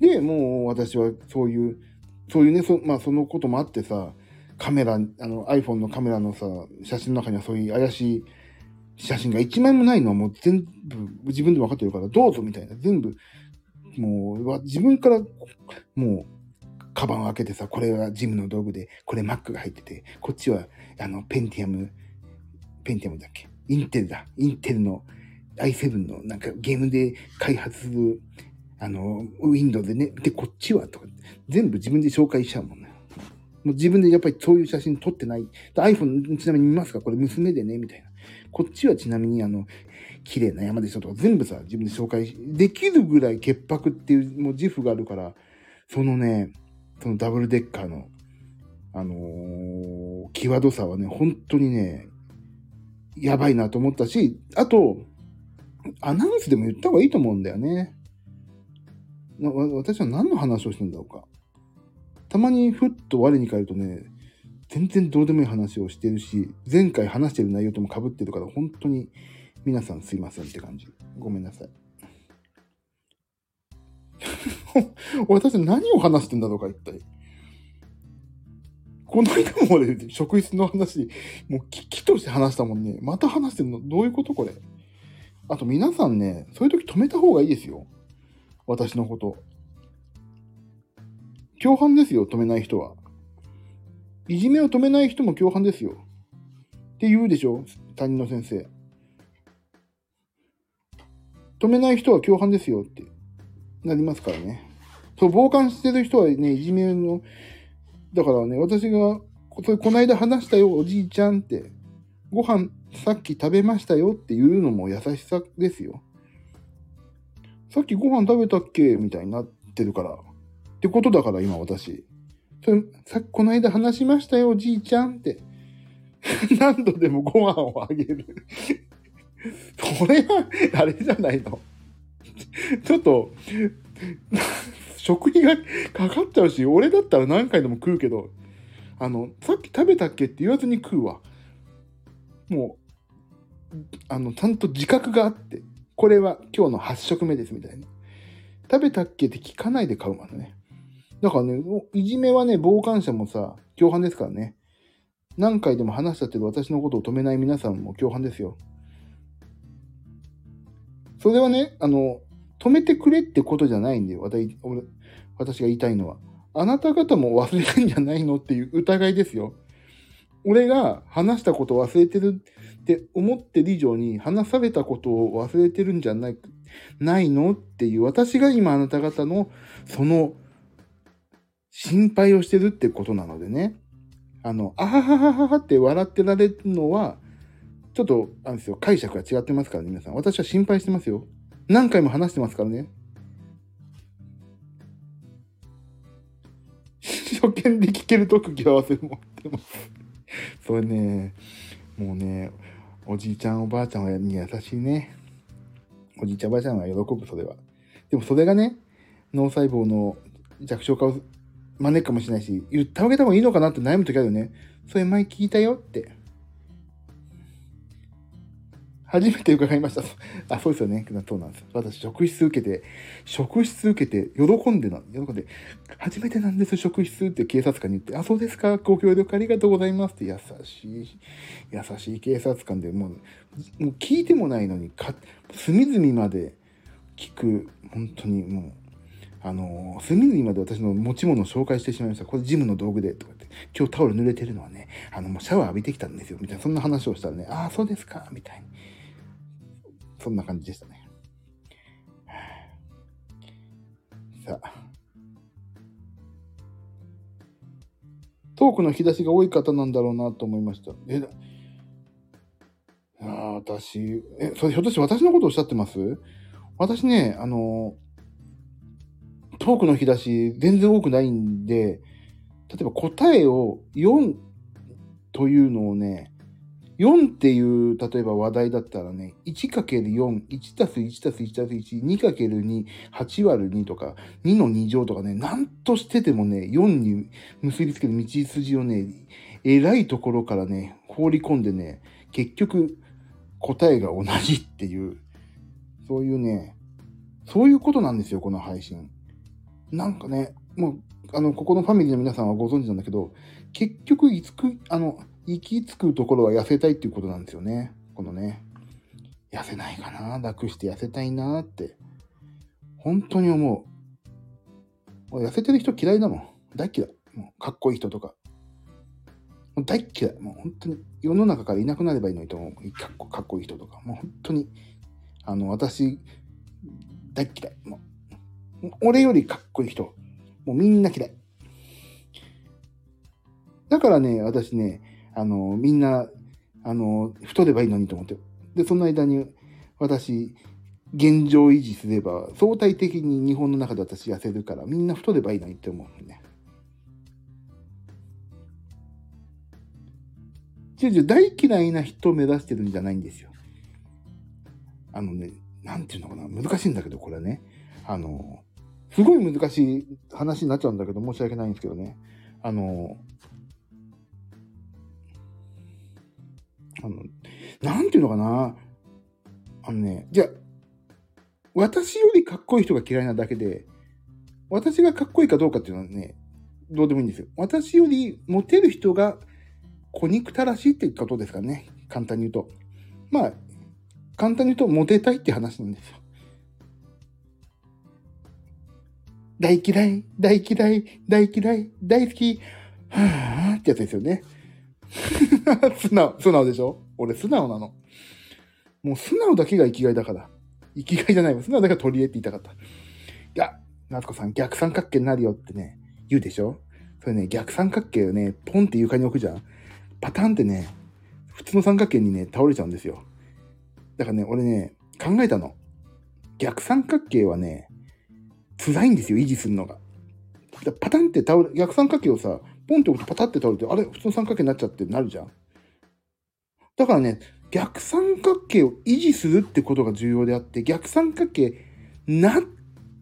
で、もう私はそういう、そういうね、そまあそのこともあってさ、カメラ、あの iPhone のカメラのさ、写真の中にはそういう怪しい写真が一枚もないのはもう全部自分で分かってるからどうぞみたいな。全部、もう自分からもうカバンを開けてさ、これはジムの道具で、これ Mac が入ってて、こっちはあのペンティアム、ペンティアムだっけ？インテルだ。インテルの i7 のなんかゲームで開発する、あの、Windows でね、で、こっちはとか、全部自分で紹介しちゃうもんね。もう自分でやっぱりそういう写真撮ってない。iPhone ちなみに見ますか？これ娘でねみたいな。こっちはちなみにあの、綺麗な山でしょとか全部さ、自分で紹介できるぐらい潔白っていうもう自負があるから、そのね、そのダブルデッカーの、あのー、際どさはね、本当にね、やばいなと思ったし、あと、アナウンスでも言った方がいいと思うんだよね。私は何の話をしてんだろうか。たまにふっと我に返るとね、全然どうでもいい話をしてるし、前回話してる内容とも被ってるから、本当に皆さんすいませんって感じ。ごめんなさい。私何を話してんだろうか、一体。この間も俺、職質の話、もう危機として話したもんね。また話してんの？どういうことこれ？あと皆さんね、そういう時止めた方がいいですよ。私のこと。共犯ですよ、止めない人は。いじめを止めない人も共犯ですよ。って言うでしょ担任の先生。止めない人は共犯ですよってなりますからね。そう、傍観してる人はね、いじめの、だからね、私が、ここの間話したよ、おじいちゃんって。ご飯さっき食べましたよっていうのも優しさですよ。さっきご飯食べたっけみたいになってるから。ってことだから今私。それさっきこの間話しましたよ、じいちゃんって。何度でもご飯をあげる それは、あれじゃないの。ちょっと、食費がかかっちゃうし、俺だったら何回でも食うけど、あの、さっき食べたっけって言わずに食うわ。もう、あの、ちゃんと自覚があって、これは今日の8食目ですみたいな。食べたっけって聞かないで買うからね。だからね、いじめはね、傍観者もさ、共犯ですからね。何回でも話したってど私のことを止めない皆さんも共犯ですよ。それはね、あの、止めてくれってことじゃないんだよ。私私が言いたいのは。あなた方も忘れてんじゃないのっていう疑いですよ。俺が話したこと忘れてるって思ってる以上に話されたことを忘れてるんじゃないないの？っていう私が今あなた方のその心配をしてるってことなのでね。あの、あははははって笑ってられるのは、ちょっと、あんですよ、解釈が違ってますからね、皆さん。私は心配してますよ。何回も話してますからね。初見で聞ける特技は忘れ持ってます。それね、もうね、おじいちゃんおばあちゃんに優しいね。おじいちゃんおばあちゃんは喜ぶ、それは。でもそれがね、脳細胞の弱小化を招くかもしれないし、言ってあげた方がいいのかなって悩む時あるよね。それ前聞いたよって。初めて伺いました。あ、そうですよね。そうなんです。私、職質受けて、職質受けて、喜んでな、喜んで、初めてなんです、職質って警察官に言って、あ、そうですか、ご協力ありがとうございますって優しい、優しい警察官でもう、もう聞いてもないのに、か、隅々まで聞く、本当にもう、あの、隅々まで私の持ち物を紹介してしまいました。これジムの道具で、とかって。今日タオル濡れてるのはね、あの、もうシャワー浴びてきたんですよ。みたいな、そんな話をしたらね、ああ、そうですか、みたいに。そんな感じでしたね。さあ。トークの引き出しが多い方なんだろうなと思いました。え、あ私、え、それひょっとして私のことをおっしゃってます？私ね、あの、トークの引き出し全然多くないんで、例えば答えを4というのをね、4っていう、例えば話題だったらね、1×4、1たす1たす1たす1、2×2、8割る2とか、2の2乗とかね、なんとしててもね、4に結びつける道筋をね、偉いところからね、放り込んでね、結局答えが同じっていう、そういうね、そういうことなんですよ、この配信。なんかね、もう、あの、ここのファミリーの皆さんはご存知なんだけど、結局、いつく、あの、行き着くところは痩せたいっていうことなんですよね。このね。痩せないかな楽して痩せたいなって。本当に思う。痩せてる人嫌いだもん。大嫌い。もうかっこいい人とか。もう大嫌い。もう本当に世の中からいなくなればいいのにと思う。かっこかっこいい人とか。もう本当に、あの、私、大嫌い。もう、俺よりかっこいい人。もうみんな嫌い。だからね、私ね、あの、みんな、あの、太ればいいのにと思って。で、その間に、私、現状維持すれば、相対的に日本の中で私痩せるから、みんな太ればいいのにって思うね。違う違う、大嫌いな人を目指してるんじゃないんですよ。あのね、なんていうのかな、難しいんだけど、これね。あの、すごい難しい話になっちゃうんだけど、申し訳ないんですけどね。あの、あの、なんていうのかな？あのね、じゃあ、私よりかっこいい人が嫌いなだけで、私がかっこいいかどうかっていうのはね、どうでもいいんですよ。私よりモテる人が小憎たらしいってことですかね。簡単に言うと。まあ、簡単に言うとモテたいって話なんですよ。大嫌い、大嫌い、大嫌い、大好き、はぁーってやつですよね。素直、素直でしょ？俺素直なの。もう素直だけが生きがいだから。生きがいじゃないわ。素直だけが取り柄って言いたかった。いや、夏子さん逆三角形になるよってね、言うでしょ？それね、逆三角形をね、ポンって床に置くじゃんパタンってね、普通の三角形にね、倒れちゃうんですよ。だからね、俺ね、考えたの。逆三角形はね、辛いんですよ、維持するのが。パタンって倒れ、逆三角形をさ、ポンって置くとパタって倒れて、あれ普通の三角形になっちゃってなるじゃん。だからね、逆三角形を維持するってことが重要であって、逆三角形な、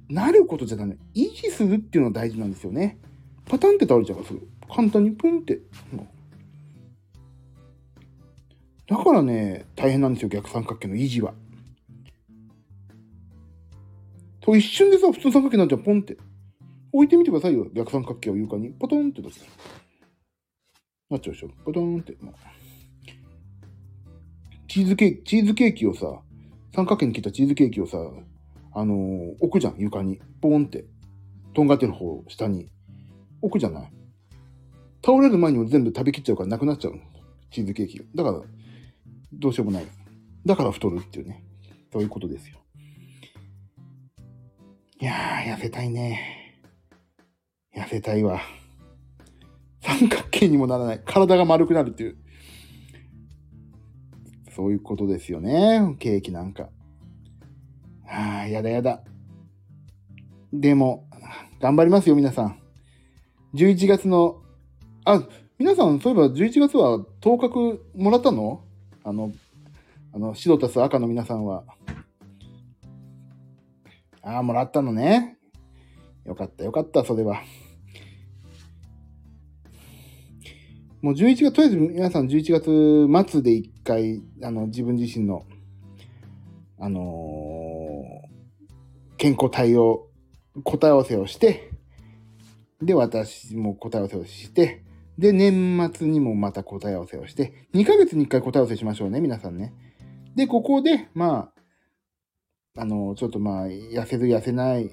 なることじゃダメ。維持するっていうのが大事なんですよね。パタンって倒れちゃうからすぐ。簡単にプンって。だからね、大変なんですよ、逆三角形の維持は。と一瞬でさ、普通三角形になっちゃう、ポンって。置いてみてくださいよ、逆三角形を床に。ポトンって出す。なっちゃうでしょ。ポトンって。チーズケーキ、チーズケーキをさ、三角形に切ったチーズケーキをさ、あのー、置くじゃん、床に。ポンって。とんがってる方、下に。置くじゃない。倒れる前にも全部食べきっちゃうからなくなっちゃうチーズケーキ。だから、どうしようもない。だから太るっていうね。そういうことですよ。いやー、痩せたいね。痩せたいわ。三角形にもならない。体が丸くなるっていう。そういうことですよね。ケーキなんか。ああ、やだやだ。でも、頑張りますよ、皆さん。11月の、あ、皆さん、そういえば11月は当確もらったの？あの、あの、白たす赤の皆さんは。ああ、もらったのね。よかった、よかった、それは。もう11月、とりあえず皆さん11月末で一回、あの、自分自身の、あのー、健康対応、答え合わせをして、で、私も答え合わせをして、で、年末にもまた答え合わせをして、2ヶ月に1回答え合わせしましょうね、皆さんね。で、ここで、まあ、あの、ちょっとまあ、痩せる痩せない、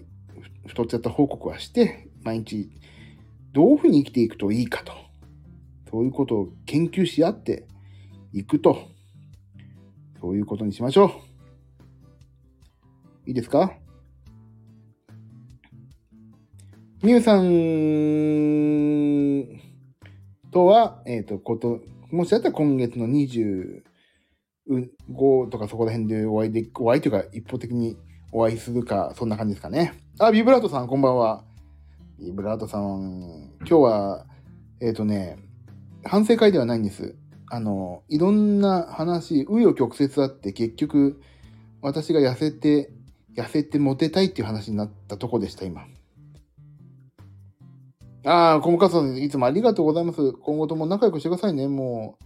太っちゃった報告はして、毎日、どういうふうに生きていくといいかと。そういうことを研究し合っていくと。そういうことにしましょう。いいですか？みゆさんとは、えっ、ー、と、こと、もしだったら今月の25とかそこら辺でお会いで、お会いというか一方的にお会いするか、そんな感じですかね。あ、ビブラートさん、こんばんは。ビブラートさん、今日は、えっ、ー、とね、反省会ではないんです。あの、いろんな話、紆余曲折あって結局、私が痩せて、痩せてモテたいっていう話になったとこでした、今。ああ、コムカさん、いつもありがとうございます。今後とも仲良くしてくださいね、もう。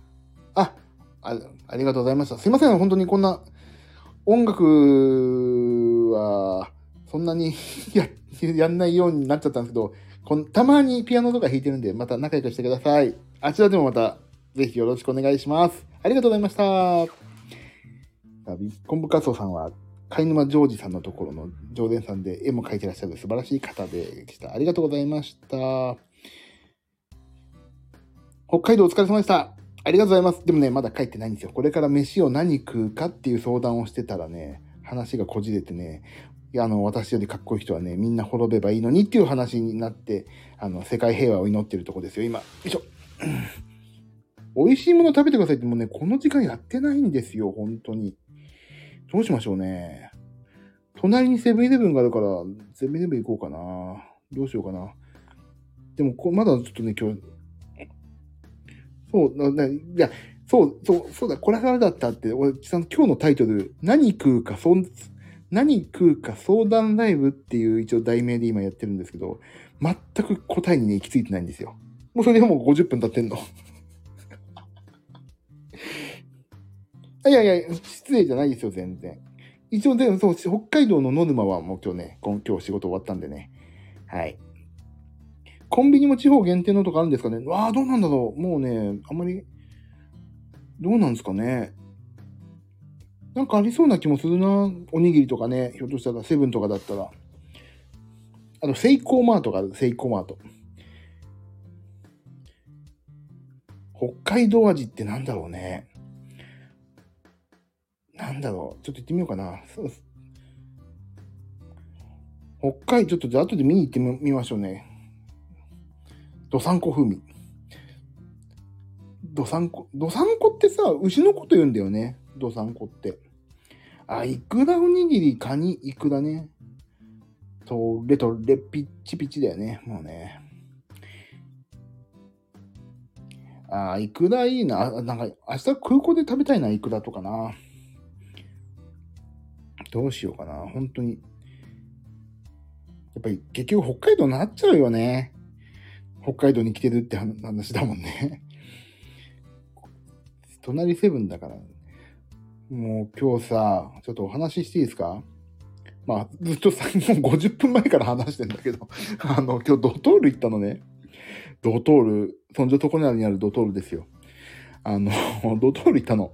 あ、あありがとうございました。すいません、本当にこんな、音楽は、そんなに や、やんないようになっちゃったんですけど、こんたまにピアノとか弾いてるんで、また仲良くしてください。あちらでもまた、ぜひよろしくお願いします。ありがとうございました。ビッコンブカソさんは、貝沼ジョージさんのところの常連さんで絵も描いてらっしゃる素晴らしい方でした。ありがとうございました。北海道お疲れ様でした。ありがとうございます。でもね、まだ帰ってないんですよ。これから飯を何食うかっていう相談をしてたらね、話がこじれてね、あの、私よりかっこいい人はね、みんな滅べばいいのにっていう話になって、あの、世界平和を祈ってるとこですよ、今。よいしょ。美味しいもの食べてくださいってもうね、この時間やってないんですよ、本当に。どうしましょうね。隣にセブンイレブンがあるから、セブンイレブン行こうかな。どうしようかな。でもこ、まだちょっとね、今日、そう、な、いや、そう、そう、そうだ、これからだったって、俺、今日のタイトル、何食うか、そん、何食うか相談ライブっていう一応題名で今やってるんですけど、全く答えにね、行き着いてないんですよ。もうそれでもう50分経ってんの。いやいや、失礼じゃないですよ、全然。一応、でそう、北海道のノルマはもう今日ね、今日仕事終わったんでね。はい。コンビニも地方限定のとかあるんですかねわあ、どうなんだろう。もうね、あんまり、どうなんですかね。なんかありそうな気もするな。おにぎりとかね、ひょっとしたらセブンとかだったら。あの、セイコーマートがある、セイコーマート。北海道味ってなんだろうね。なんだろう。ちょっと行ってみようかな。そう北海、ちょっとじゃあ後で見に行ってみましょうね。どさんこ風味。どさんこ、どさんこってさ、牛のこと言うんだよね。どさんこって。あ、いくらおにぎり、カニ、いくらね。と、レトレピッチピチだよね。もうね。あ、いくらいいな。なんか、明日空港で食べたいな、いくらとかな。どうしようかな。本当に。やっぱり結局北海道になっちゃうよね。北海道に来てるって話だもんね。隣セブンだから。もう今日さ、ちょっとお話ししていいですか？まあ、ずっとさ、もう50分前から話してんだけど、あの、今日ドトール行ったのね。ドトール、そんじょとこなにあるドトールですよ。あの、ドトール行ったの。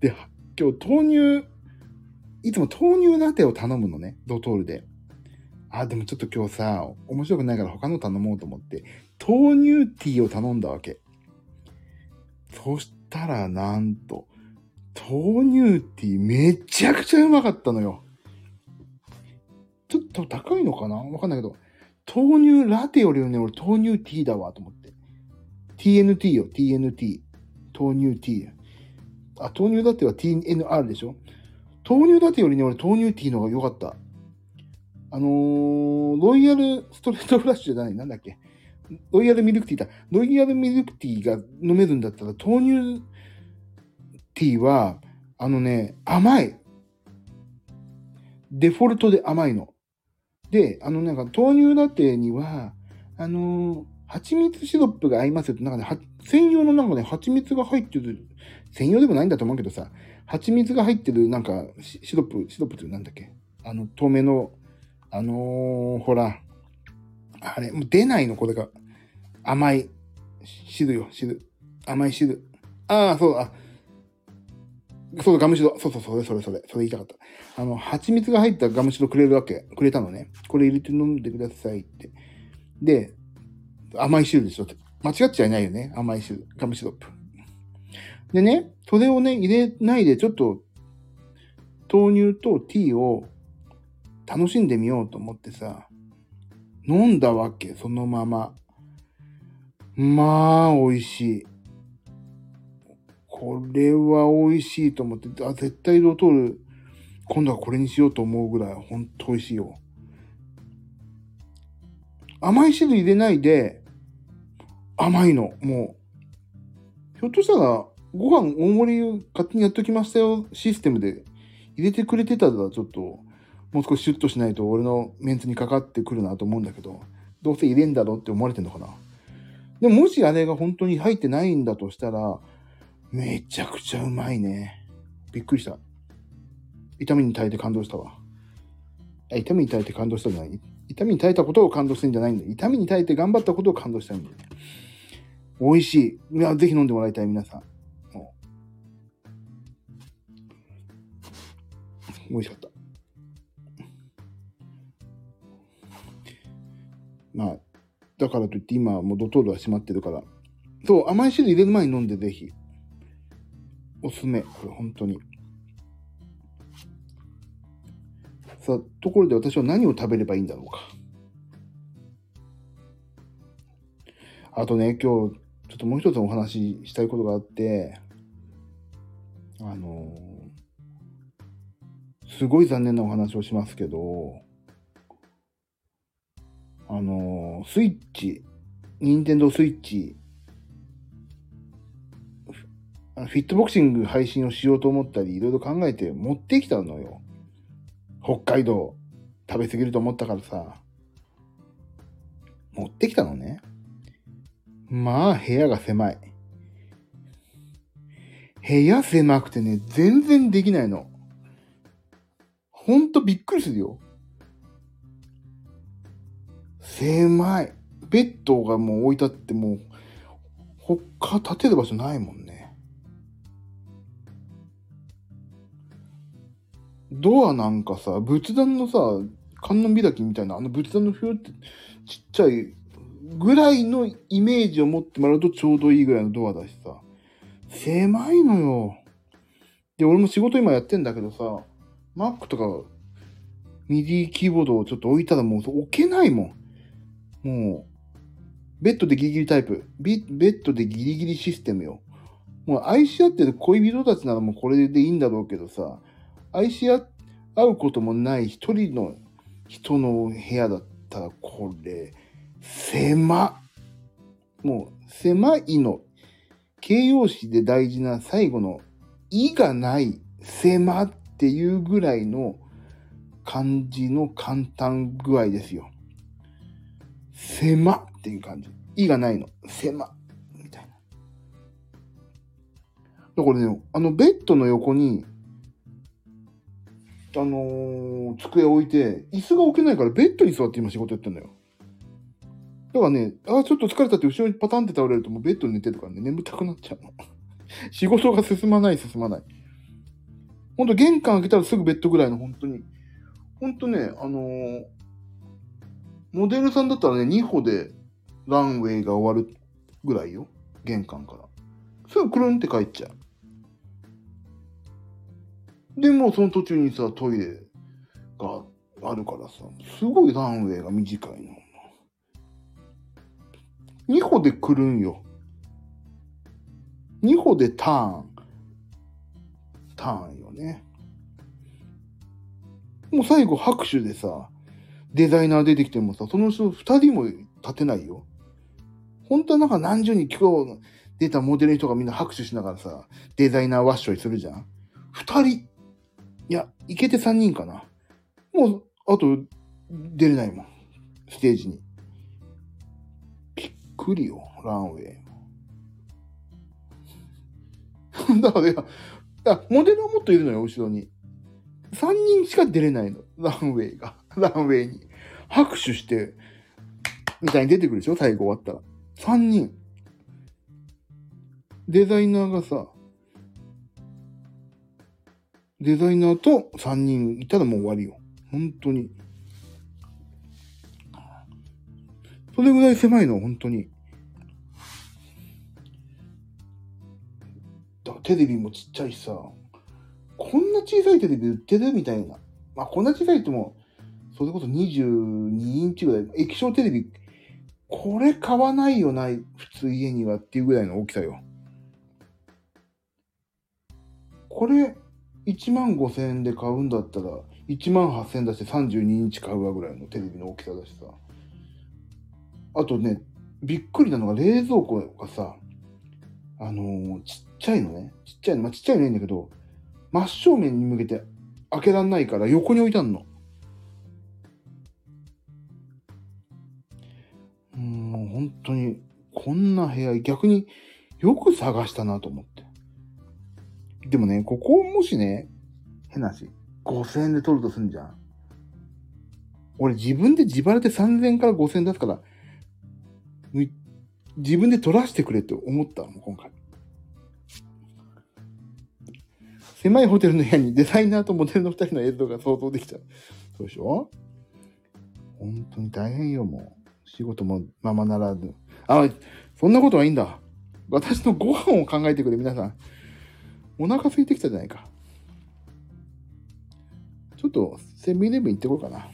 で、今日豆乳、いつも豆乳ラテを頼むのね、ドトールで。あ、でもちょっと今日さ、面白くないから他の頼もうと思って、豆乳ティーを頼んだわけ。そしたら、なんと、豆乳ティーめちゃくちゃうまかったのよ。ちょっと高いのかな？わかんないけど、豆乳ラテよりね、俺豆乳ティーだわと思って。TNT よ、TNT。豆乳ティー。あ、豆乳ラテは TNR でしょ？豆乳ラテよりね、俺豆乳ティーの方が良かった。あのー、ロイヤルストレートフラッシュじゃない、なんだっけ？ロイヤルミルクティーだ。ロイヤルミルクティーが飲めるんだったら、豆乳ティーは、あのね、甘い。デフォルトで甘いの。で、あのなんか豆乳ラテには、あのー、蜂蜜シロップが合いますよって、なんかね、専用のなんかね、蜂蜜が入ってる、専用でもないんだと思うけどさ、蜂蜜が入ってるなんかシロップ、シロップってなんだっけ？あの、透明のあのー、ほら、あれ、もう出ないの、これが。甘い汁よ、汁。甘い汁。ああ、そう、あ、そうだ、ガムシロ。そうそう、それそれそれ。それ言いたかった。あの、蜂蜜が入ったガムシロくれるわけ。くれたのね。これ入れて飲んでくださいって。で、甘い汁でしょって。間違っちゃいないよね。甘い汁。ガムシロップ。でね、それをね、入れないで、ちょっと、豆乳とティーを楽しんでみようと思ってさ、飲んだわけ、そのまま。まあ、美味しい。これは美味しいと思って、あ、絶対ドトール、今度はこれにしようと思うぐらい、ほんと美味しいよ。甘い汁入れないで、甘いの、もう。ひょっとしたら、ご飯大盛り勝手にやっときましたよ、システムで入れてくれてたら、ちょっと、もう少しシュッとしないと俺のメンツにかかってくるなと思うんだけど、どうせ入れんだろうって思われてんのかな。でももしあれが本当に入ってないんだとしたら、めちゃくちゃうまいね。びっくりした。痛みに耐えて感動したわ。痛みに耐えて感動したんじゃない？痛みに耐えたことを感動してんじゃないんだ。痛みに耐えて頑張ったことを感動したんだよ。美味しい。いや、ぜひ飲んでもらいたい、皆さん。美味しかった。まあ、だからといって今もうドトールは閉まってるから。そう、甘い汁入れる前に飲んでぜひ。おすすめ。これ本当に。さあ、ところで私は何を食べればいいんだろうか。あとね、今日、ちょっともう一つお話ししたいことがあって、あの、すごい残念なお話をしますけど、あの、スイッチ、任天堂スイッチ、フィットボクシング配信をしようと思ったり、いろいろ考えて持ってきたのよ。北海道食べ過ぎると思ったからさ、持ってきたのね。まあ、部屋が狭い。部屋狭くてね、全然できないの。ほんとびっくりするよ。狭い。ベッドがもう置いてあってもう、他立てる場所ないもんねドアなんかさ、仏壇のさ、観音開きみたいな、あの仏壇のフューってちっちゃいぐらいのイメージを持ってもらうとちょうどいいぐらいのドアだしさ、狭いのよ。で、俺も仕事今やってんだけどさ、Mac とかミディキーボードをちょっと置いたらもう置けないもん。もう、ベッドでギリギリタイプ。ベッドでギリギリシステムよ。もう愛し合ってる恋人たちならもうこれでいいんだろうけどさ、愛し合うこともない一人の人の部屋だったらこれ、狭もう狭いの。形容詞で大事な最後の意がない狭っていうぐらいの感じの簡単具合ですよ。狭っていう感じ。意がないの。狭。みたいな。だからね、あのベッドの横にあのー、机置いて、椅子が置けないからベッドに座って今仕事やってんだよ。だからね、ああ、ちょっと疲れたって後ろにパタンって倒れるともうベッドに寝てるからね、眠たくなっちゃうの。仕事が進まない、進まない。ほんと玄関開けたらすぐベッドぐらいの、本当に。ほんとね、あのー、モデルさんだったらね、2歩でランウェイが終わるぐらいよ。玄関から。すぐくるんって帰っちゃう。でもその途中にさ、トイレがあるからさ、すごいランウェイが短いの。2歩で来るんよ。2歩でターン。ターンよね。もう最後拍手でさ、デザイナー出てきてもさ、その人2人も立てないよ。本当はなんか何十人今日出たモデルの人がみんな拍手しながらさ、デザイナーワッショイするじゃん。2人いや、いけて3人かな。もう、あと、出れないもん。ステージに。くりよ、ランウェイも。だから、いや、モデルはもっといるのよ、後ろに。3人しか出れないの。ランウェイが。ランウェイに。拍手して、みたいに出てくるでしょ最後終わったら。3人。デザイナーがさ、デザイナーと3人いたらもう終わりよ。本当に。それぐらい狭いの、本当に。テレビもちっちゃいしさ、こんな小さいテレビ売ってるみたいな。まあ、こんな小さいっても、それこそ22インチぐらい、液晶テレビ、これ買わないよない、普通家にはっていうぐらいの大きさよ。これ、1万5千円で買うんだったら、1万8千円出して32インチ買うわぐらいのテレビの大きさだしさ。あとね、びっくりなのが冷蔵庫がさ、あのー、ちっちゃいのね。ちっちゃいの。まあ、ちっちゃいのいいんだけど、真正面に向けて開けらんないから横に置いてあんの。うん、もう本当に、こんな部屋逆によく探したなと思って。でもね、ここもしね、変な話、5000円で取るとすんじゃん。俺自分で自腹で3000から5000出すから、自分で取らせてくれって思ったもん、今回。狭いホテルの部屋にデザイナーとモデルの2人の映像が想像できちゃう。そうでしょ？本当に大変よ、もう。仕事もままならず。あ、そんなことはいいんだ。私のご飯を考えてくれ、皆さん。お腹空いてきたじゃないか。ちょっと、セミイレブン行ってこうかな。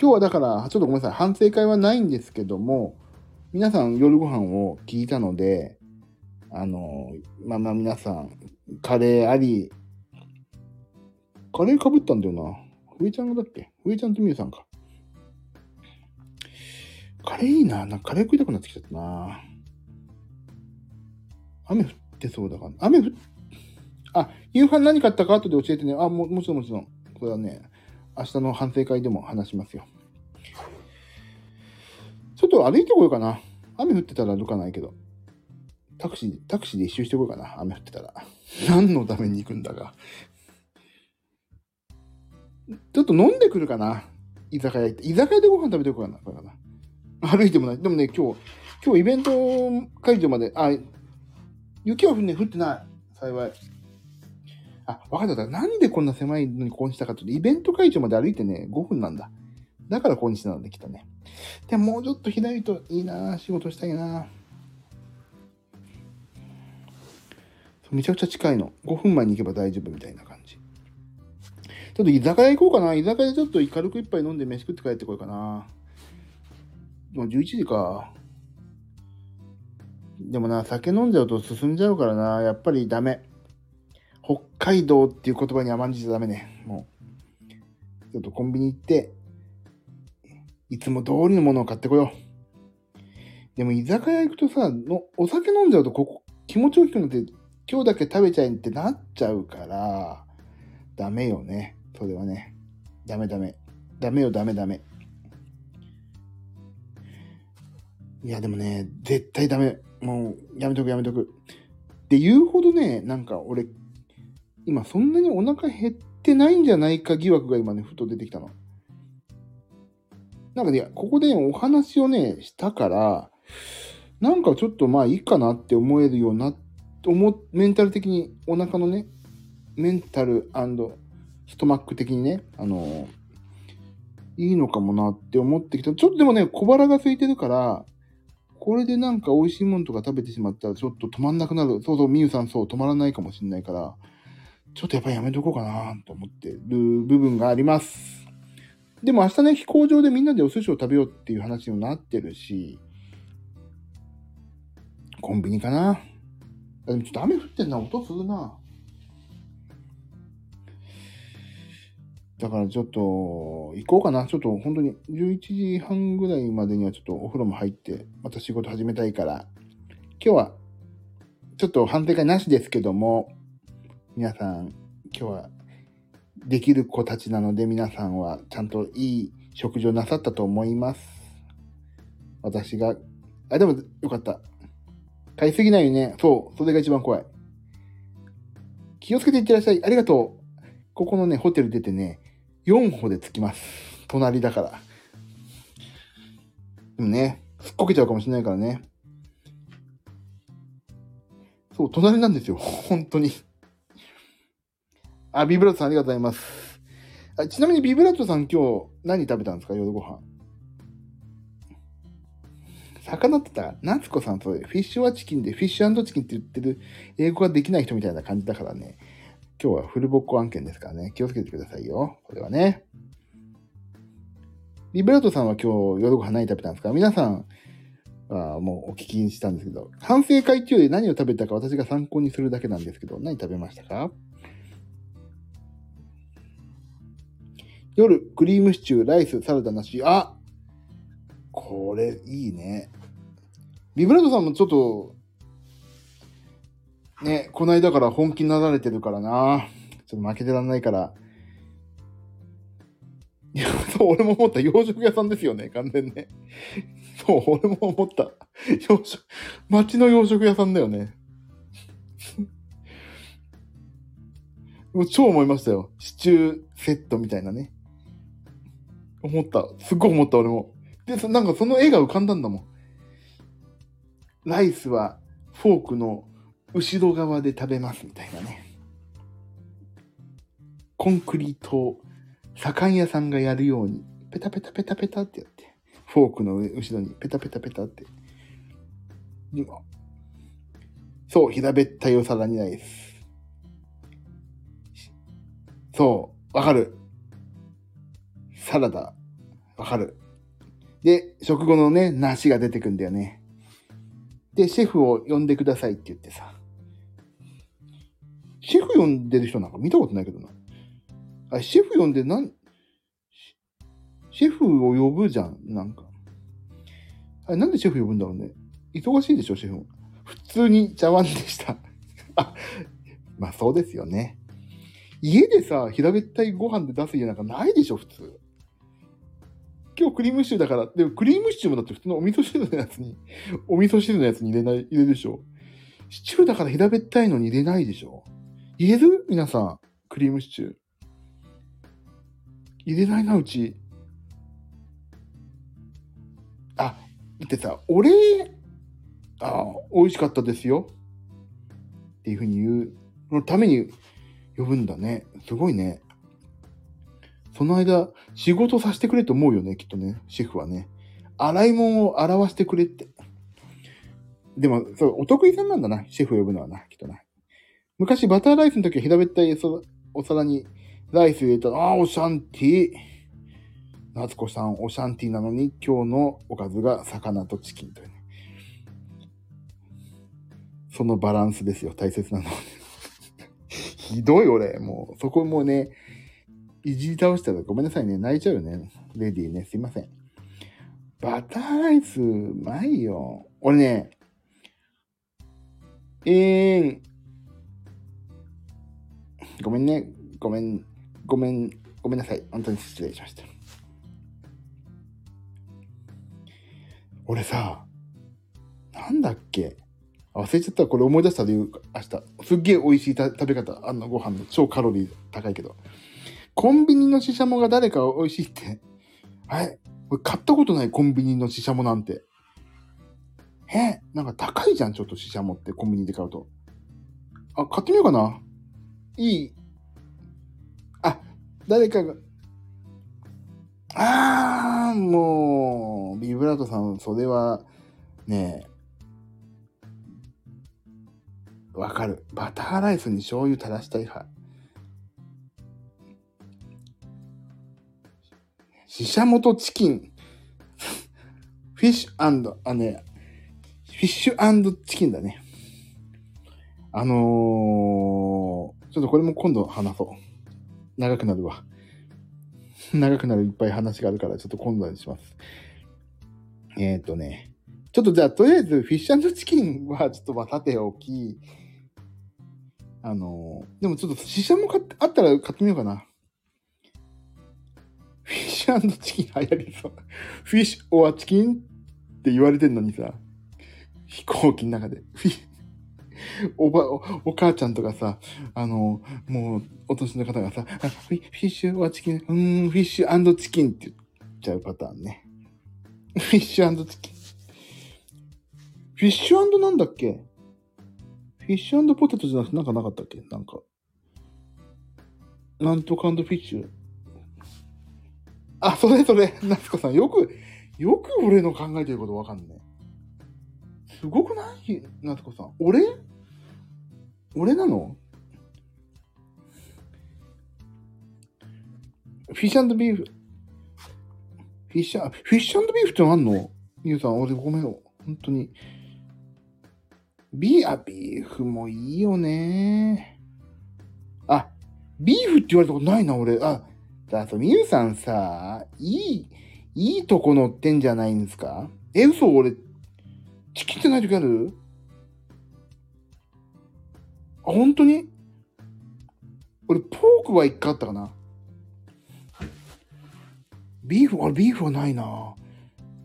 今日はだから、ちょっとごめんなさい。反省会はないんですけども、皆さん夜ご飯を聞いたので、あの、まあまあ皆さん、カレーあり、カレーかぶったんだよな。ふえちゃんがだっけ？ふえちゃんとみゆさんか。カレーいいな。なんかカレー食いたくなってきちゃったな。雨降ってそうだから。雨降っ、あ、夕飯何買ったか後で教えてね。あ、も、もちろんもちろん。これはね、明日の反省会でも話しますよ。ちょっと歩いてこようかな。雨降ってたら歩かないけど。タクシー、タクシーで一周してこようかな。雨降ってたら。何のために行くんだが。ちょっと飲んでくるかな。居酒屋行って。居酒屋でご飯食べてこうかな。これかな。歩いてもない。でもね、今日、今日イベント会場まで、あ、雪はね、降ってない。幸い。あ、わかった。なんでこんな狭いのにこうしたかというと、イベント会場まで歩いてね、5分なんだ。だからこうにしたのできたね。でももうちょっと左といいな仕事したいなめちゃくちゃ近いの。5分前に行けば大丈夫みたいな感じ。ちょっと居酒屋行こうかな。居酒屋でちょっと軽く一杯飲んで飯食って帰ってこいかな。もう11時か。でもな、酒飲んじゃうと進んじゃうからな。やっぱりダメ。北海道っていう言葉に甘んじちゃダメね。もう。ちょっとコンビニ行って、いつも通りのものを買ってこよう。でも居酒屋行くとさ、のお酒飲んじゃうとここ気持ち大きくなって今日だけ食べちゃいってなっちゃうから、ダメよね。それはね。ダメダメ。ダメよ、ダメダメ。いや、でもね、絶対ダメ。もう、やめとくやめとく。って言うほどね、なんか俺、今そんなにお腹減ってないんじゃないか疑惑が今ね、ふと出てきたの。なんかね、ここでお話をね、したから、なんかちょっとまあいいかなって思えるようになって思メンタル的にお腹のね、メンタルストマック的にね、あのいいのかもなって思ってきた。ちょっとでもね、小腹が空いてるから、これでなんか美味しいものとか食べてしまったらちょっと止まんなくなる。そうそう、みゆさんそう、止まらないかもしんないから、ちょっとやっぱりやめとこうかなと思ってる部分があります。でも明日ね、飛行場でみんなでお寿司を食べようっていう話にもなってるし、コンビニかな。でもちょっと雨降ってんな、音するな。だからちょっと、行こうかな。ちょっと本当に11時半ぐらいまでにはちょっとお風呂も入って、また仕事始めたいから、今日は、ちょっと反省会なしですけども、皆さん、今日はできる子たちなので皆さんはちゃんといい食事をなさったと思います。私が、あ、でもよかった。買いすぎないよね。そう。それが一番怖い。気をつけていってらっしゃい。ありがとう。ここのね、ホテル出てね、4歩で着きます。隣だから。でもね、すっこけちゃうかもしれないからね。そう、隣なんですよ。本当に。あ、ビブラートさんありがとうございます。あちなみにビブラートさん今日何食べたんですか？夜ご飯。魚ってたら夏子さんとフィッシュはチキンで、フィッシュチキンって言ってる英語ができない人みたいな感じだからね。今日はフルボッコ案件ですからね。気をつけてくださいよ。これはね。リベラートさんは今日夜ご飯何食べたんですか？皆さんはもうお聞きしたんですけど、反省会中で何を食べたか私が参考にするだけなんですけど、何食べましたか？夜、クリームシチュー、ライス、サラダなし。あこれいいね。ビブラートさんもちょっと、ね、こないだから本気になられてるからな。ちょっと負けてらんないから。いや、そう、俺も思った。洋食屋さんですよね、完全ね。そう、俺も思った。洋食、街の洋食屋さんだよね。もう超思いましたよ。シチューセットみたいなね。思った。すっごい思った、俺も。で、なんかその絵が浮かんだんだもん。ライスはフォークの後ろ側で食べますみたいなね。コンクリートを左官屋さんがやるように、ペタペタペタペタってやって、フォークの後ろにペタペタペタって。そう、平べったいお皿にないです。そう、わかる。サラダ、わかる。で、食後のね、梨が出てくんだよね。で、シェフを呼んでくださいって言ってさ。シェフ呼んでる人なんか見たことないけどな。あ、シェフ呼んでな、シェフを呼ぶじゃん、なんか。あれ、なんでシェフ呼ぶんだろうね。忙しいでしょ、シェフ。普通に茶碗でした。あ、まあそうですよね。家でさ、平べったいご飯で出す家なんかないでしょ、普通。今日クリームシチューだから、でもクリームシチューもだって普通のお味噌汁のやつに、お味噌汁のやつに入れない、入れるでしょ。シチューだから平べったいのに入れないでしょ。入れる？皆さん、クリームシチュー。入れないな、うち。あ、言ってさ、俺、あ、美味しかったですよ。っていうふうに言う、のために呼ぶんだね。すごいね。その間、仕事させてくれと思うよね、きっとね、シェフはね。洗い物を表してくれって。でも、そう、お得意さんなんだな、シェフ呼ぶのはな、きっとな。昔、バターライスの時は平べったいお皿にライス入れたら、ああ、オシャンティー。夏子さん、オシャンティーなのに、今日のおかずが魚とチキンというね。そのバランスですよ、大切なのは。ひどい俺、もう、そこもね、いじり倒したらごめんなさいね。泣いちゃうよね。レディーね。すいません。バターライス、うまいよ。俺ね、えー、ごめんね。ごめん、ごめん、ごめんなさい。本当に失礼しました。俺さ、なんだっけ？忘れちゃった。これ思い出したで言う、明日。すっげえ美味しい食べ方。あんなご飯の超カロリー高いけど。コンビニのししゃもが誰か美味しいって。はい。俺買ったことないコンビニのししゃもなんて。え？なんか高いじゃん、ちょっとししゃもってコンビニで買うと。あ、買ってみようかな。いい。あ、誰かが。あー、もう、ビブラートさん、それは、ねえ、わかる。バターライスに醤油垂らしたい派。シシャモとチキン。フィッシュあ、ね、フィッシュチキンだね。あのー、ちょっとこれも今度話そう。長くなるわ。長くなるいっぱい話があるから、ちょっと今度にします。えっ、ー、とね。ちょっとじゃあ、とりあえず、フィッシュチキンはちょっとまあ、さておき、あのー、でもちょっと、シシャモ買って、あったら買ってみようかな。フィッシュチキン流行りそう。フィッシュオアチキンって言われてんのにさ、飛行機の中で。おばお、お母ちゃんとかさ、あの、もう、お年の方がさ、フィッシュオアチキン、うん、フィッシュチキンって言っちゃうパターンね。フィッシュチキン。フィッシュなんだっけ？フィッシュポテトじゃなくてなんかなかったっけ？なんか。なんとかフィッシュ。あ、それそれ、夏子さん、よく、よく俺の考えてることわかんねえ。すごくない？夏子さん。俺？俺なの？フィッシュビーフ。フィッシュ、フィッシュビーフってのあんの？みゆさん、俺ごめんよ。本当に。ビー、あ、ビーフもいいよね。あ、ビーフって言われたことないな、俺。あ、だそう、みゆさんさ、いい、いいとこ乗ってんじゃないんですか？え、嘘俺、チキンってない時ある？あ、本当に？俺、ポークは一回あったかな？ビーフ、あ、ビーフはないな。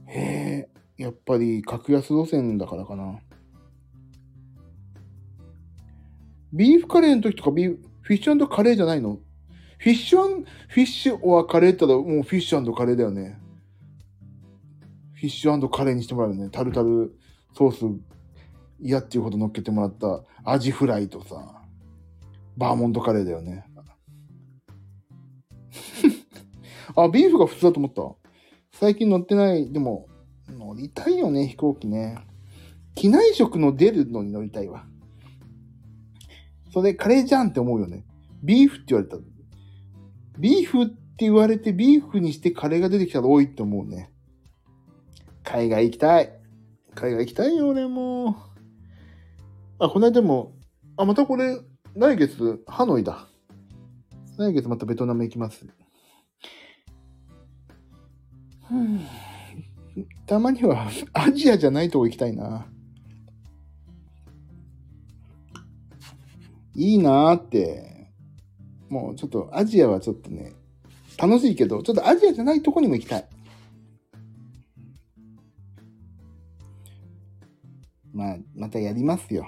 へえ、やっぱり格安路線だからかな。ビーフカレーの時とかビーフ、フィッシュカレーじゃないの？フィッシュフィッシュオアカレーって言ったらもうフィッシュカレーだよね。フィッシュカレーにしてもらうよね。タルタルソース嫌っていうほど乗っけてもらったアジフライとさ、バーモントカレーだよね。あ、ビーフが普通だと思った。最近乗ってない。でも、乗りたいよね、飛行機ね。機内食の出るのに乗りたいわ。それカレーじゃんって思うよね。ビーフって言われた。ビーフって言われてビーフにしてカレーが出てきたら多いって思うね。海外行きたい。海外行きたいよ、俺も。あ、この間も、あ、またこれ、来月、ハノイだ。来月またベトナム行きます。たまにはアジアじゃないとこ行きたいな。いいなーって。もうちょっとアジアはちょっとね、楽しいけど、ちょっとアジアじゃないとこにも行きたい。まあ、またやりますよ。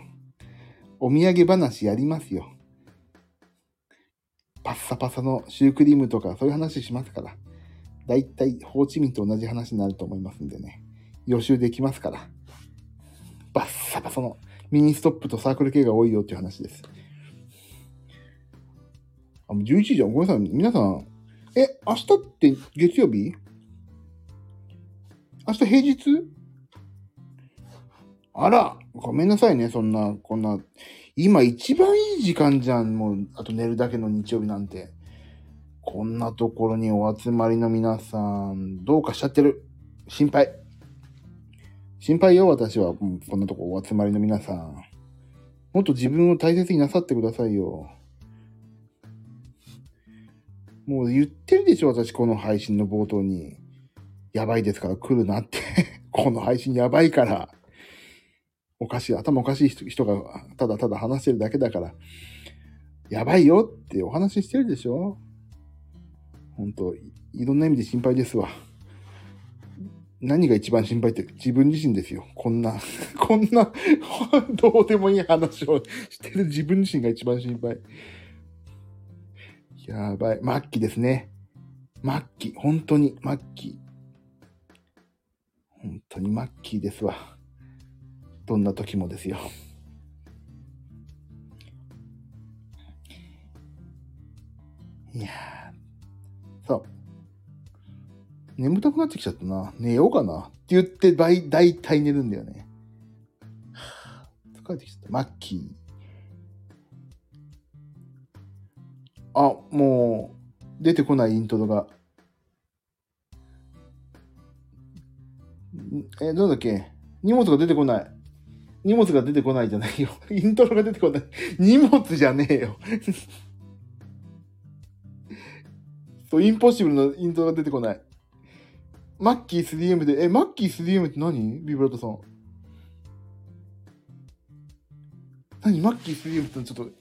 お土産話やりますよ。パッサパサのシュークリームとかそういう話しますから。だいたいホーチミンと同じ話になると思いますんでね。予習できますから。バッサバサのミニストップとサークル Kが多いよっていう話です。あ、もう11時じゃん。ごめんなさい。皆さん。え、明日って月曜日？明日平日？あら、ごめんなさいね。そんな、こんな。今一番いい時間じゃん。もう、あと寝るだけの日曜日なんて。こんなところにお集まりの皆さん、どうかしちゃってる。心配。心配よ、私は。こんなとこお集まりの皆さん。もっと自分を大切になさってくださいよ。もう言ってるでしょ、私、この配信の冒頭に。やばいですから来るなって この配信やばいから。おかしい、頭おかしい人がただただ話してるだけだから。やばいよってお話ししてるでしょ本当いろんな意味で心配ですわ。何が一番心配って自分自身ですよ。こんな、こんな、どうでもいい話をしてる自分自身が一番心配。やばい。末期ですね。末期。本当に末期。本当に末期ですわ。どんな時もですよ。いやそう。眠たくなってきちゃったな。寝ようかな。って言って大大体寝るんだよね。疲れてきちゃった。マッキー。あ、もう、出てこないイントロが。え、どうだっけ？荷物が出てこない。荷物が出てこないじゃないよ。イントロが出てこない。荷物じゃねえよ。そう、インポッシブルのイントロが出てこない。マッキー 3M で、え、マッキー 3M って何？ビブラートさん。何？マッキー 3M ってちょっと、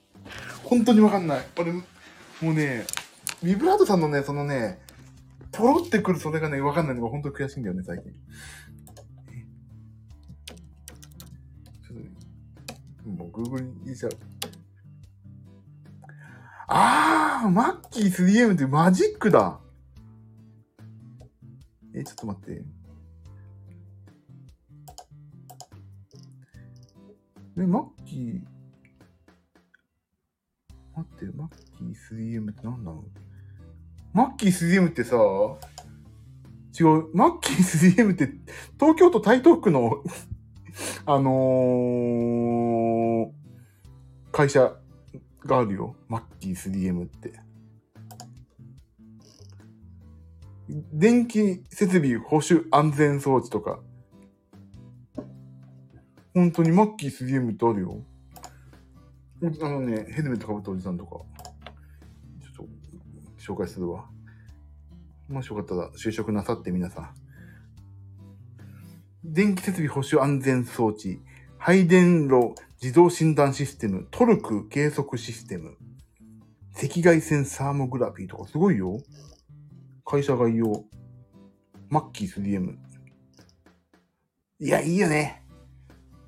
本当にわかんない。俺、もうね、ビブラートさんのね、そのね、ポロってくるそれがね、わかんないのが本当に悔しいんだよね、最近。もう Google に入れちゃう。あー、マッキー 3M ってマジックだ。え、ちょっと待って。え、マッキー、待って、マッキー 3M って何なの？マッキー 3M ってさ、違う、マッキー 3M って東京都台東区の あのー、会社があるよ。マッキー 3M って。電気設備保守安全装置とか。本当にマッキー 3M ってあるよ。あのね、ヘルメットかぶったおじさんとか。ちょっと、紹介するわ。もしよかったら就職なさって皆さん。電気設備保守安全装置、配電炉自動診断システム、トルク計測システム、赤外線サーモグラフィーとかすごいよ。会社概要。マッキー 3M。いや、いいよね。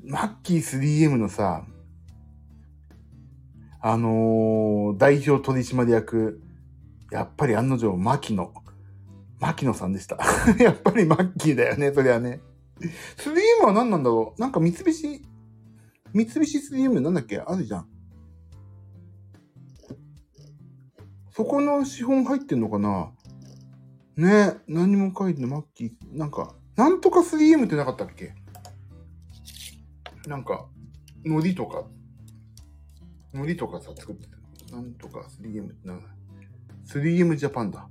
マッキー 3M のさ、あのー、代表取締役、やっぱり案の定、牧野。牧野さんでした。やっぱりマッキーだよね、そりゃね。3M は何なんだろう？なんか三菱、三菱 3M なんだっけ？あるじゃん。そこの資本入ってんのかな？ね何も書いてない、マッキー。なんか、なんとか 3M ってなかったっけ？なんか、海苔とか、海苔とかさ、作ってた。なんとか 3M ってなんだ、3M ジャパンだ。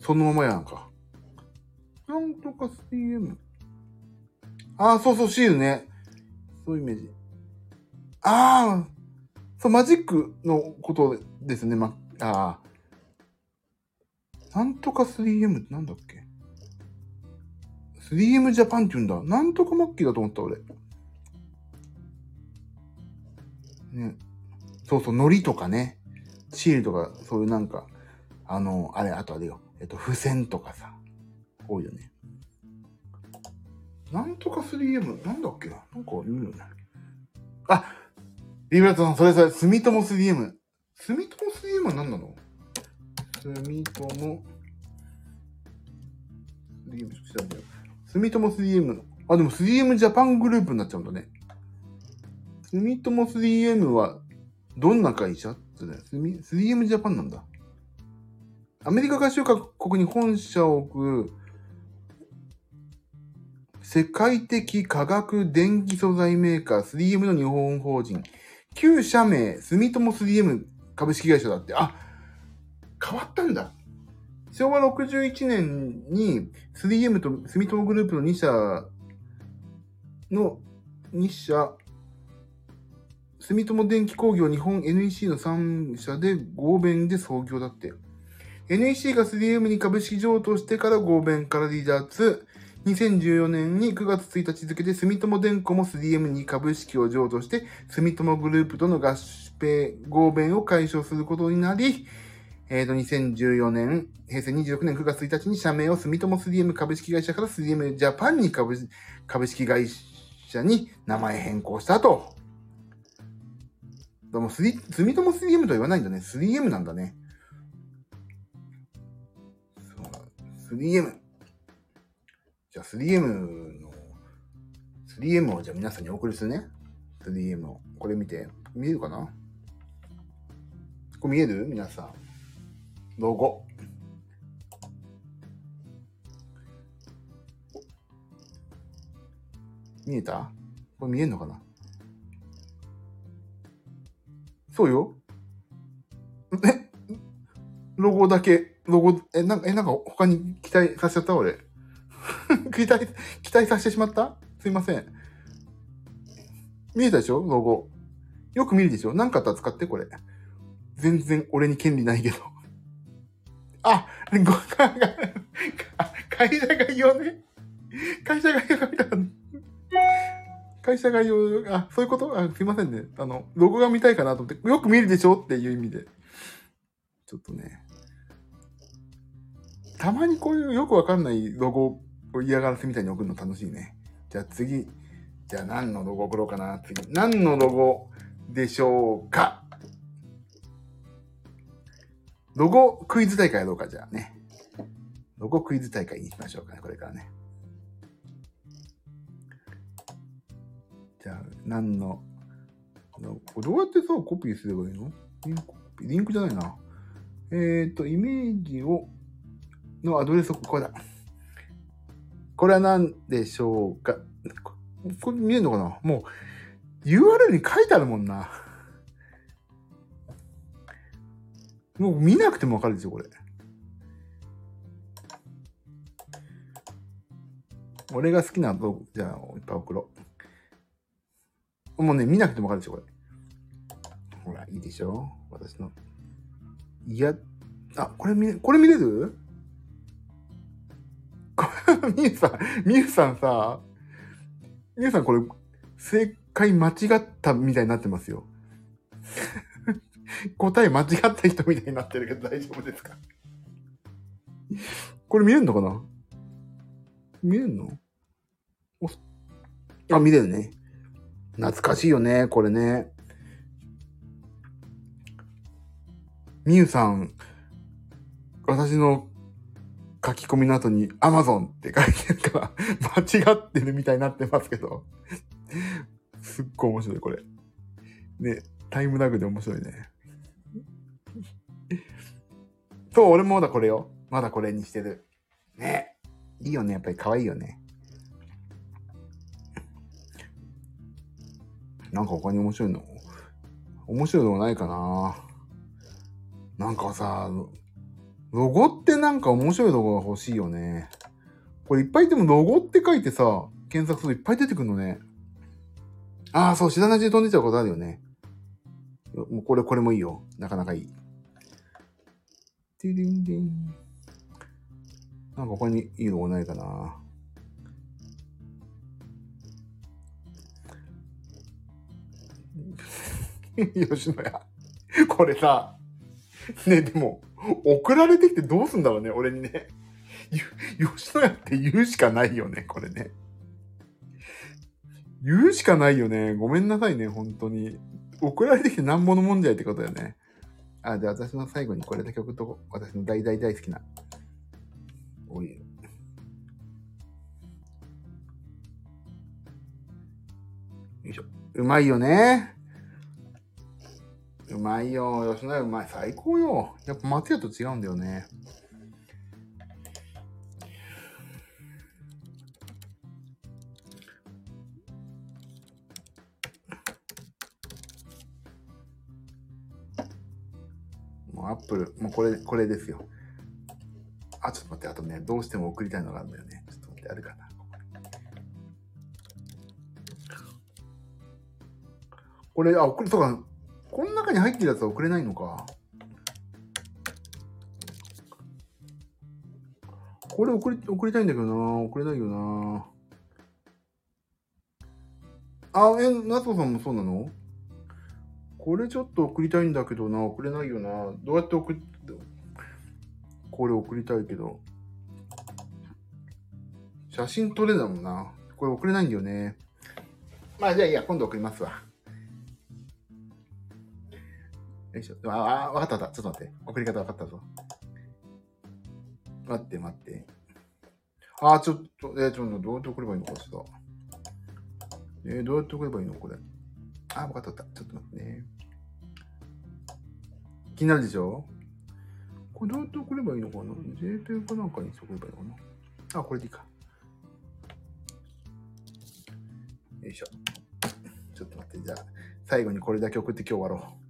そのままやんか。なんとか 3M。ああ、そうそう、シールね。そういうイメージ。ああ、そう、マジックのことですね。ま、ああ。なんとか 3M ってなんだっけ ?3M ジャパンって言うんだ。なんとかマッキーだと思った、俺。ね。そうそう、海苔とかね。シールとか、そういうなんか、あの、あれ、あとあれよ。えっと、付箋とかさ、多いよね。なんとか 3M、なんだっけなんか言うよね。あリブラトさん、それそれ、住友 3M。住友 3M は何なの？住友、3M、調べよう。住友 3M。あ、でも 3M ジャパングループになっちゃうんだね。住友 3M は、どんな会社？って 3M ジャパンなんだ。アメリカ合衆国に本社を置く世界的化学電気素材メーカー 3M の日本法人。旧社名、住友 3M 株式会社だって。あ、変わったんだ。昭和61年に 3M と住友グループの2社の2社、住友電気工業日本 NEC の3社で合弁で創業だって。NEC が 3M に株式譲渡してから合弁から離脱。2014年に9月1日付で住友電工も 3M に株式を譲渡して、住友グループとの合併合弁を解消することになり、えっ、ー、と、2014年、平成26年9月1日に社名を住友 3M 株式会社から 3M ジャパンに株株式会社に名前変更したと。でも、住友 3M と言わないんだね。3M なんだね。そう 3M。じゃあ 3M の、3M をじゃあ皆さんにお送りするね。3M を。これ見て。見えるかな？これ見える？皆さん。ロゴ。見えた？これ見えんのかな？そうよ。えロゴだけロゴ、え、なんか、え、なんか他に期待させちゃった俺。期待、期待させてしまったすいません。見えたでしょロゴ。よく見るでしょなんかあったら使って、これ。全然俺に権利ないけど。あ、ご、会社概要ね。会社概要書いた。会社概要、あ、そういうこと？あ、すいませんね。あの、ロゴが見たいかなと思って、よく見るでしょっていう意味で。ちょっとね。たまにこういうよくわかんないロゴを嫌がらせみたいに送るの楽しいね。じゃあ次。じゃあ何のロゴ送ろうかな次。何のロゴでしょうかロゴクイズ大会やろうか、じゃあね。ロゴクイズ大会にしましょうかね、これからね。じゃあ、何の、どうやってさ、コピーすればいいの？リンク？リンクじゃないな。えっ、ー、と、イメージをのアドレスここだ。これは何でしょうか？これ見えるのかな？もう URL に書いてあるもんな。もう見なくてもわかるでしょ、これ。俺が好きな動画、じゃあ、いっぱい送ろう。もうね、見なくてもわかるでしょ、これ。ほら、いいでしょ私の。いや、あ、これ見、これ見れる？これみゆさん、みゆさんさ、みゆさんこれ、正解間違ったみたいになってますよ。答え間違った人みたいになってるけど大丈夫ですか？これ見えるのかな？見えるの？あ、見れるね。懐かしいよね、これね。みゆさん、私の書き込みの後に Amazon って書いてるから 間違ってるみたいになってますけどすっごい面白い、これ。ね、タイムラグで面白いね。そう、俺もまだこれよ。まだこれにしてる。ね。いいよね。やっぱり可愛いよね。なんか他に面白いの？面白いのないかな？なんかさ、ロゴってなんか面白いロゴが欲しいよね。これいっぱいでもロゴって書いてさ、検索するといっぱい出てくるのね。ああ、そう、知らないうちに飛んでちゃうことあるよね。もうこれ、これもいいよ。なかなかいい。ティリンリン。なんか他にいいロゴないかな？吉野家。これさ、ね、でも、送られてきてどうすんだろうね、俺にね。吉野家って言うしかないよね、これね。言うしかないよね。ごめんなさいね、本当に。送られてきてなんぼのもんじゃいってことだよね。あ、で、私の最後にこれだけ送っとこう。私の大大大好きな。おい。うまいよね。うまいよ。吉野家うまい。最高よ。やっぱ松屋と違うんだよね。もうアップル、もうこれ、これですよ。あ、ちょっと待って、あとね、どうしても送りたいのがあるんだよね。ちょっと待って、あるかこれ、あ、送る、そうか、この中に入ってるやつは送れないのか。これ送り、送りたいんだけどな送れないよなあ、え、夏子さんもそうなの？これちょっと送りたいんだけどな送れないよなどうやって送っ、これ送りたいけど。写真撮れだもんな。これ送れないんだよね。まあじゃあいいや、今度送りますわ。よいしょ。あ、あ、わかったわかった。ちょっと待って。送り方わかったぞ。待って待って。あ、ちょっと、えー、ちょっと、どうやって送ればいいのかしら。えー、どうやって送ればいいのこれ。あ、わかったわかった。ちょっと待ってね。気になるでしょ？これどうやって送ればいいのかな ?JPEG かなんかに送ればいいのかな？あ、これでいいか。よいしょ。ちょっと待って。じゃあ、最後にこれだけ送って今日終わろう。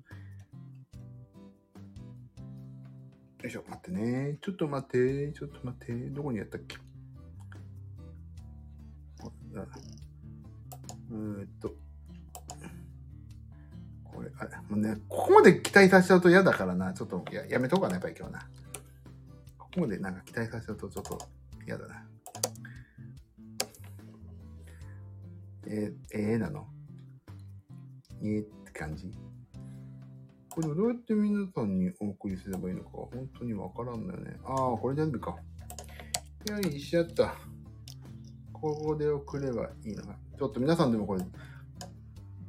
いしょ、待ってね。ちょっと待って、ちょっと待って。どこにやったっけ？うーっと。これ、あもうね、ここまで期待させちゃうと嫌だからな。ちょっとややめとこうかな、やっぱり今日な。ここまでなんか期待させちゃうとちょっと嫌だな。えー、えー、なの？えーって感じ？これどうやって皆さんにお送りすればいいのか本当にわからんのよね。ああ、これ全部か。よいしょっと。ここで送ればいいのか。ちょっと皆さんでもこれ、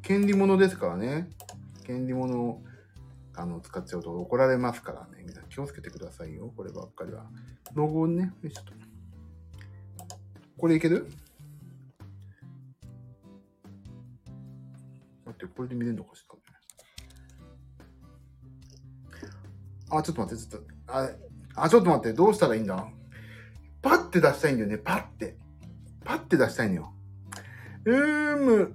権利物ですからね。権利物をあの使っちゃうと怒られますからね。皆さん気をつけてくださいよ。こればっかりは。ロゴね、よいしょっと。これいける？待って、これで見れるのかしら。あ、ちょっと待って、ちょっと、あ、あ、ちょっと待って、どうしたらいいんだ？パッて出したいんだよね、パッて。パッて出したいのよ。うーむ。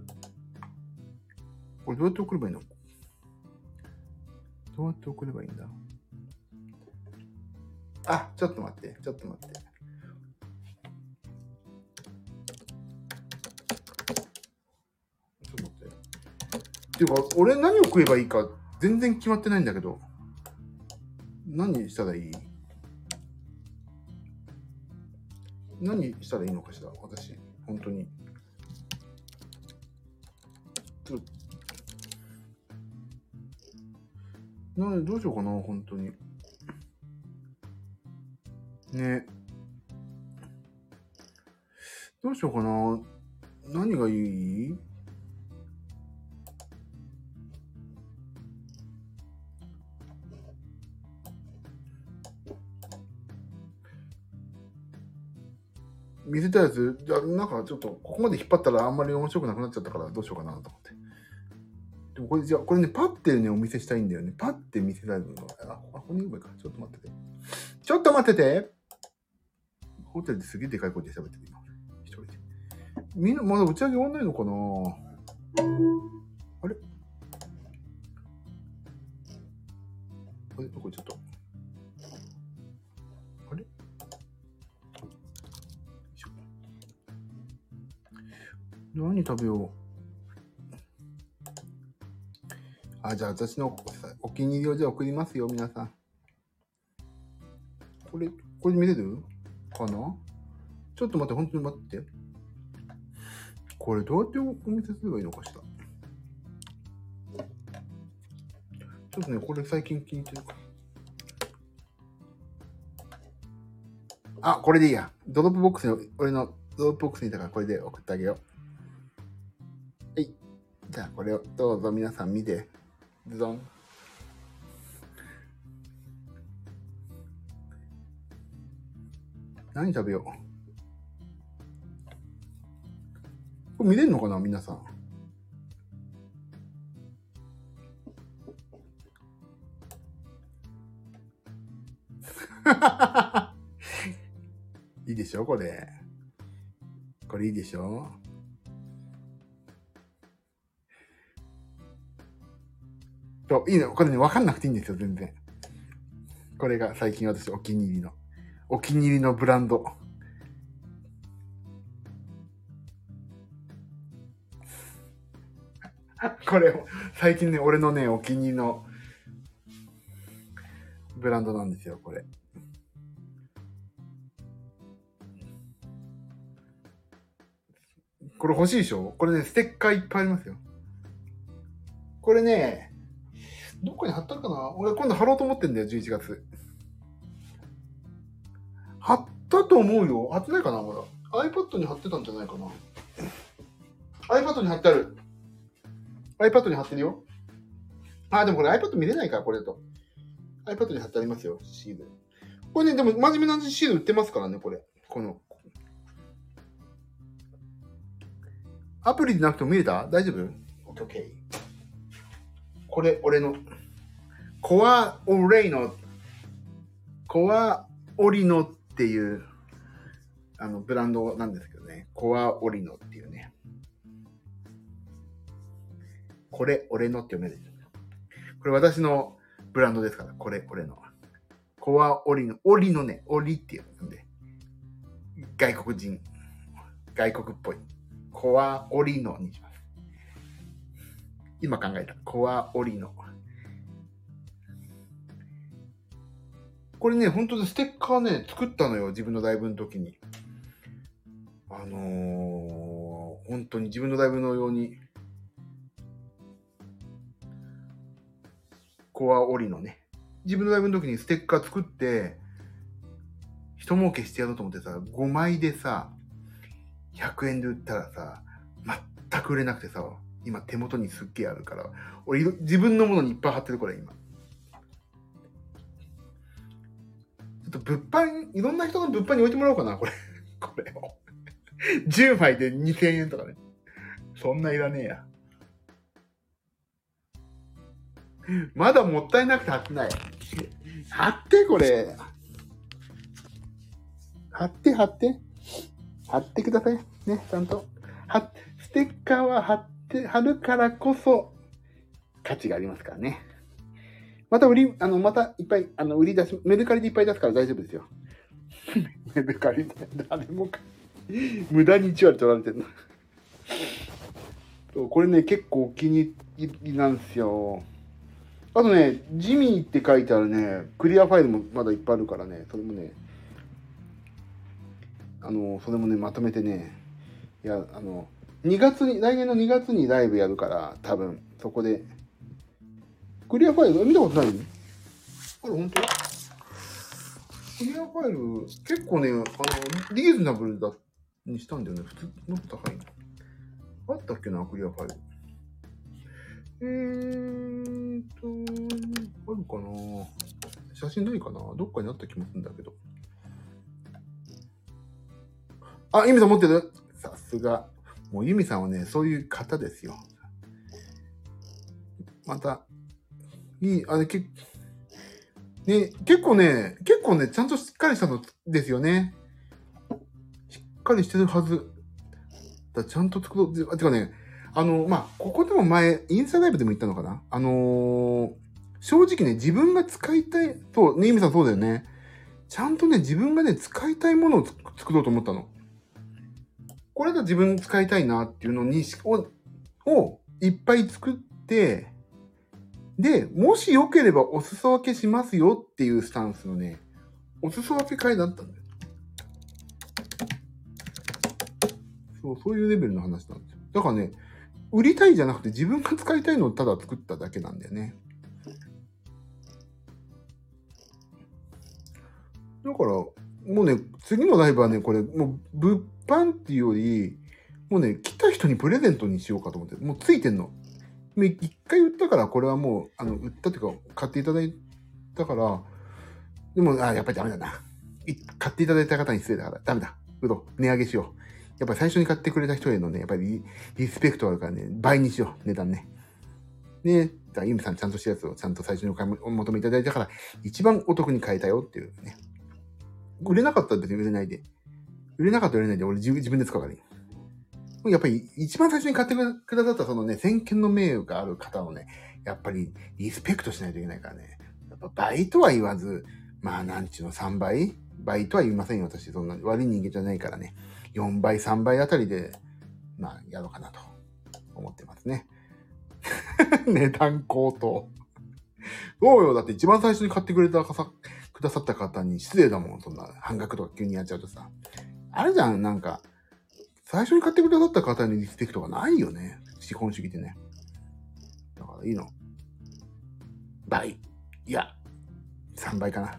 これどうやって送ればいいの？どうやって送ればいいんだ？あ、ちょっと待って、ちょっと待って。ちょっと待って。っていうか、俺何を食えばいいか全然決まってないんだけど。何したらいい？何したらいいのかしら？私、本当に。などうしようかな、本当に。ね。どうしようかな。何がいい？見せたやつ、じゃなんかちょっと、ここまで引っ張ったらあんまり面白くなくなっちゃったからどうしようかなと思って。でもこれ、じゃ、これね、パッてね、お見せしたいんだよね。パッて見せたいのが、あ、ここに言えばいいか。ちょっと待ってて。ちょっと待っててホテルですげえでかい声で喋ってる、今。一人で。みんな、まだ打ち上げ終わんないのかな？あれ？あれ？こ行っちゃった何食べようあ、じゃあ私のお気に入りをじゃあ送りますよ、皆さん。これ、これ見れる？かな？ちょっと待って、本当に待って。これどうやってお見せすればいいのかしら？ちょっとね、これ最近気に入ってるか。あ、これでいいや。 Dropbox に、俺の Dropbox にいたからこれで送ってあげよう。はい。じゃあこれをどうぞ皆さん見て。ズドン。何食べよう。これ見れるのかな皆さん。いいでしょこれ。これいいでしょそう、いいの。これね、わかんなくていいんですよ、全然。これが最近私お気に入りの。お気に入りのブランド。これ、最近ね、俺のね、お気に入りのブランドなんですよ、これ。これ欲しいでしょ？これね、ステッカーいっぱいありますよ。これね、どっかに貼ったかな？俺今度貼ろうと思ってんだよ、11月。貼ったと思うよ。貼ってないかなまだ。iPad に貼ってたんじゃないかな iPad に貼ってある。iPad に貼ってるよ。あ、でもこれ iPad 見れないから、これだと。iPad に貼ってありますよ、シール。これね、でも真面目なシール売ってますからね、これ。この。アプリでなくても見れた？大丈夫 ?OK。これ、俺の。コアオレイノ。コアオリノっていう、あの、ブランドなんですけどね。コアオリノっていうね。これ、俺のって読める。これ私のブランドですから。これ、俺の。コアオリノ。オリのね、オリっていうんで。外国人。外国っぽい。コアオリノにします。今考えた。コアオリノ。これね、本当にステッカーね、作ったのよ。自分のライブの時に。あのー、本当に自分のライブのように。コアオリのね。自分のライブの時にステッカー作って、一儲けしてやろうと思ってさ、5枚でさ、100円で売ったらさ、全く売れなくてさ、今手元にすっげえあるから、俺自分のものにいっぱい貼ってるこれ今。ちょっと物販、いろんな人の物販に置いてもらおうかな、これ。これを。10枚で2000円とかね。そんないらねえや。まだもったいなくて貼ってない。貼って、これ。貼って、貼って。貼ってください。ね、ちゃんと。は、ステッカーは貼って、貼るからこそ、価値がありますからね。また売り、あの、またいっぱい、あの、売り出し、メルカリでいっぱい出すから大丈夫ですよ。メルカリで誰もか、無駄に1割取られてるの。そうこれね、結構お気に入りなんですよ。あとね、ジミーって書いてあるね、クリアファイルもまだいっぱいあるからね、それもね、あの、それもね、まとめてね、いや、あの、2月に、来年の2月にライブやるから、多分、そこで。クリアファイル、見たことないあれ、本当？クリアファイル、結構ね、あの、リーズナブルだ、にしたんだよね。普通の高いの。あったっけな、クリアファイル。えーと、あるかな？写真ないかな？どっかにあった気もするんだけど。あ、ユミさん持ってる？さすが。もうユミさんはね、そういう方ですよ。また、いい、あれ、け、ね、結構ね、結構ね、ちゃんとしっかりしたのですよね。しっかりしてるはず。だちゃんと作ろう。あ、てかね、あの、まあ、ここでも前、インスタライブでも言ったのかなあのー、正直ね、自分が使いたい、そう、ね、ゆみさんそうだよね。ちゃんとね、自分がね、使いたいものを作ろうと思ったの。これが自分使いたいなっていうのに、を、をいっぱい作って、で、もしよければお裾分けしますよっていうスタンスのね、お裾分け会だったんだよ。そう、そういうレベルの話なんですよ。だからね、売りたいじゃなくて自分が使いたいのをただ作っただけなんだよね。だから、もうね、次のライブはね、これ、もう物販っていうより、もうね、来た人にプレゼントにしようかと思って、もうついてんの。一回売ったから、これはもう、あの、売ったっていうか、買っていただいたから、でも、あ、やっぱりダメだな。買っていただいた方に失礼だから、ダメだ。うど、値上げしよう。やっぱり最初に買ってくれた人へのね、やっぱりリスペクトあるからね、倍にしよう、値段ね。ね、だユミさんちゃんとしたやつをちゃんと最初にお買い求めいただいたから、一番お得に買えたよっていうね。売れなかったって売れないで。売れなかったら売れないで、俺自分で使うからいい。やっぱり一番最初に買ってくださったそのね、先見の明がある方をね、やっぱりリスペクトしないといけないからね。やっぱ倍とは言わず、まあなんちゅうの3倍？倍とは言いませんよ、私。そんな悪い人間じゃないからね。4倍、3倍あたりで、まあやろうかなと思ってますね。値段高騰。どうよ。だって一番最初に買ってくれたかくださった方に失礼だもん。そんな半額とか急にやっちゃうとさ。あるじゃん、なんか。最初に買ってくださった方にリスペクトがないよね。資本主義ってね。だからいいの。倍。いや、3倍かな。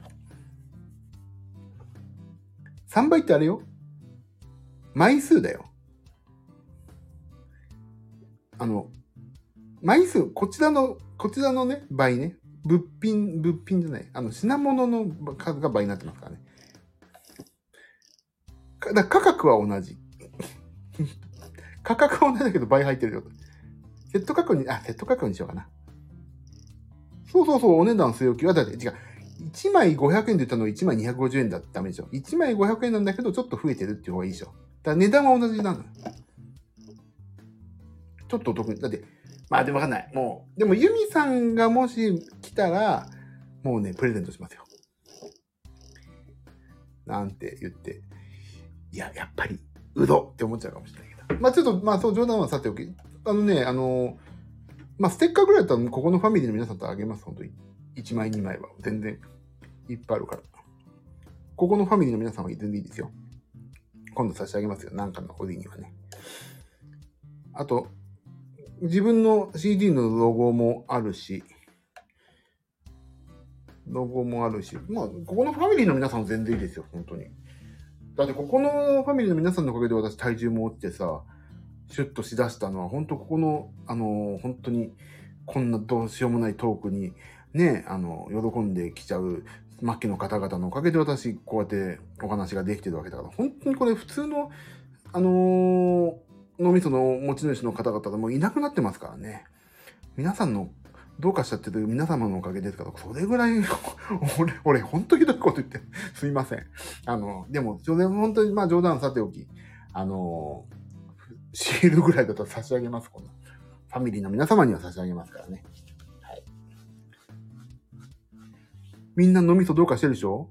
3倍ってあれよ。枚数だよ。あの、枚数、こちらの、こちらのね、倍ね。物品、物品じゃない。あの、品物の数が倍になってますからね。だから価格は同じ。価格は同じだけど倍入ってるよ。セット価格に、あ、セット価格にしようかな。そうそうそう、お値段据え置きは、だって、違う。1枚500円で言ったの1枚250円だったらダメでしょ。1枚500円なんだけど、ちょっと増えてるっていう方がいいでしょ。だから値段は同じなの。ちょっとお得に。だって、まあでもわかんない。もう、でもユミさんがもし来たら、もうね、プレゼントしますよ。なんて言って。いや、やっぱりうどって思っちゃうかもしれない。まあちょっと、まあそう、冗談はさておき。あのね、あの、まあステッカーぐらいだったら、ここのファミリーの皆さんとあげます、本当に。1枚2枚は。全然、いっぱいあるから。ここのファミリーの皆さんは全然いいですよ。今度差し上げますよ。なんかのおりにはね。あと、自分の CD のロゴもあるし、ロゴもあるし、まあ、ここのファミリーの皆さんは全然いいですよ、本当に。だってここのファミリーの皆さんのおかげで私体重も落ちてさ、シュッとしだしたのは、本当ここの、あの、本当に、こんなどうしようもないトークに、ね、あの、喜んできちゃう末期の方々のおかげで私、こうやってお話ができてるわけだから、本当にこれ普通の、あの、脳みその持ち主の方々でもいなくなってますからね。皆さんのどうかしちゃってる皆様のおかげですから、それぐらい 俺、俺、ほんとひどいこと言って、すいません。あの、でも、本当に、まあ冗談さておき、あの、シールぐらいだったら差し上げます、こんな。ファミリーの皆様には差し上げますからね。はい。みんな脳みそどうかしてるでしょ？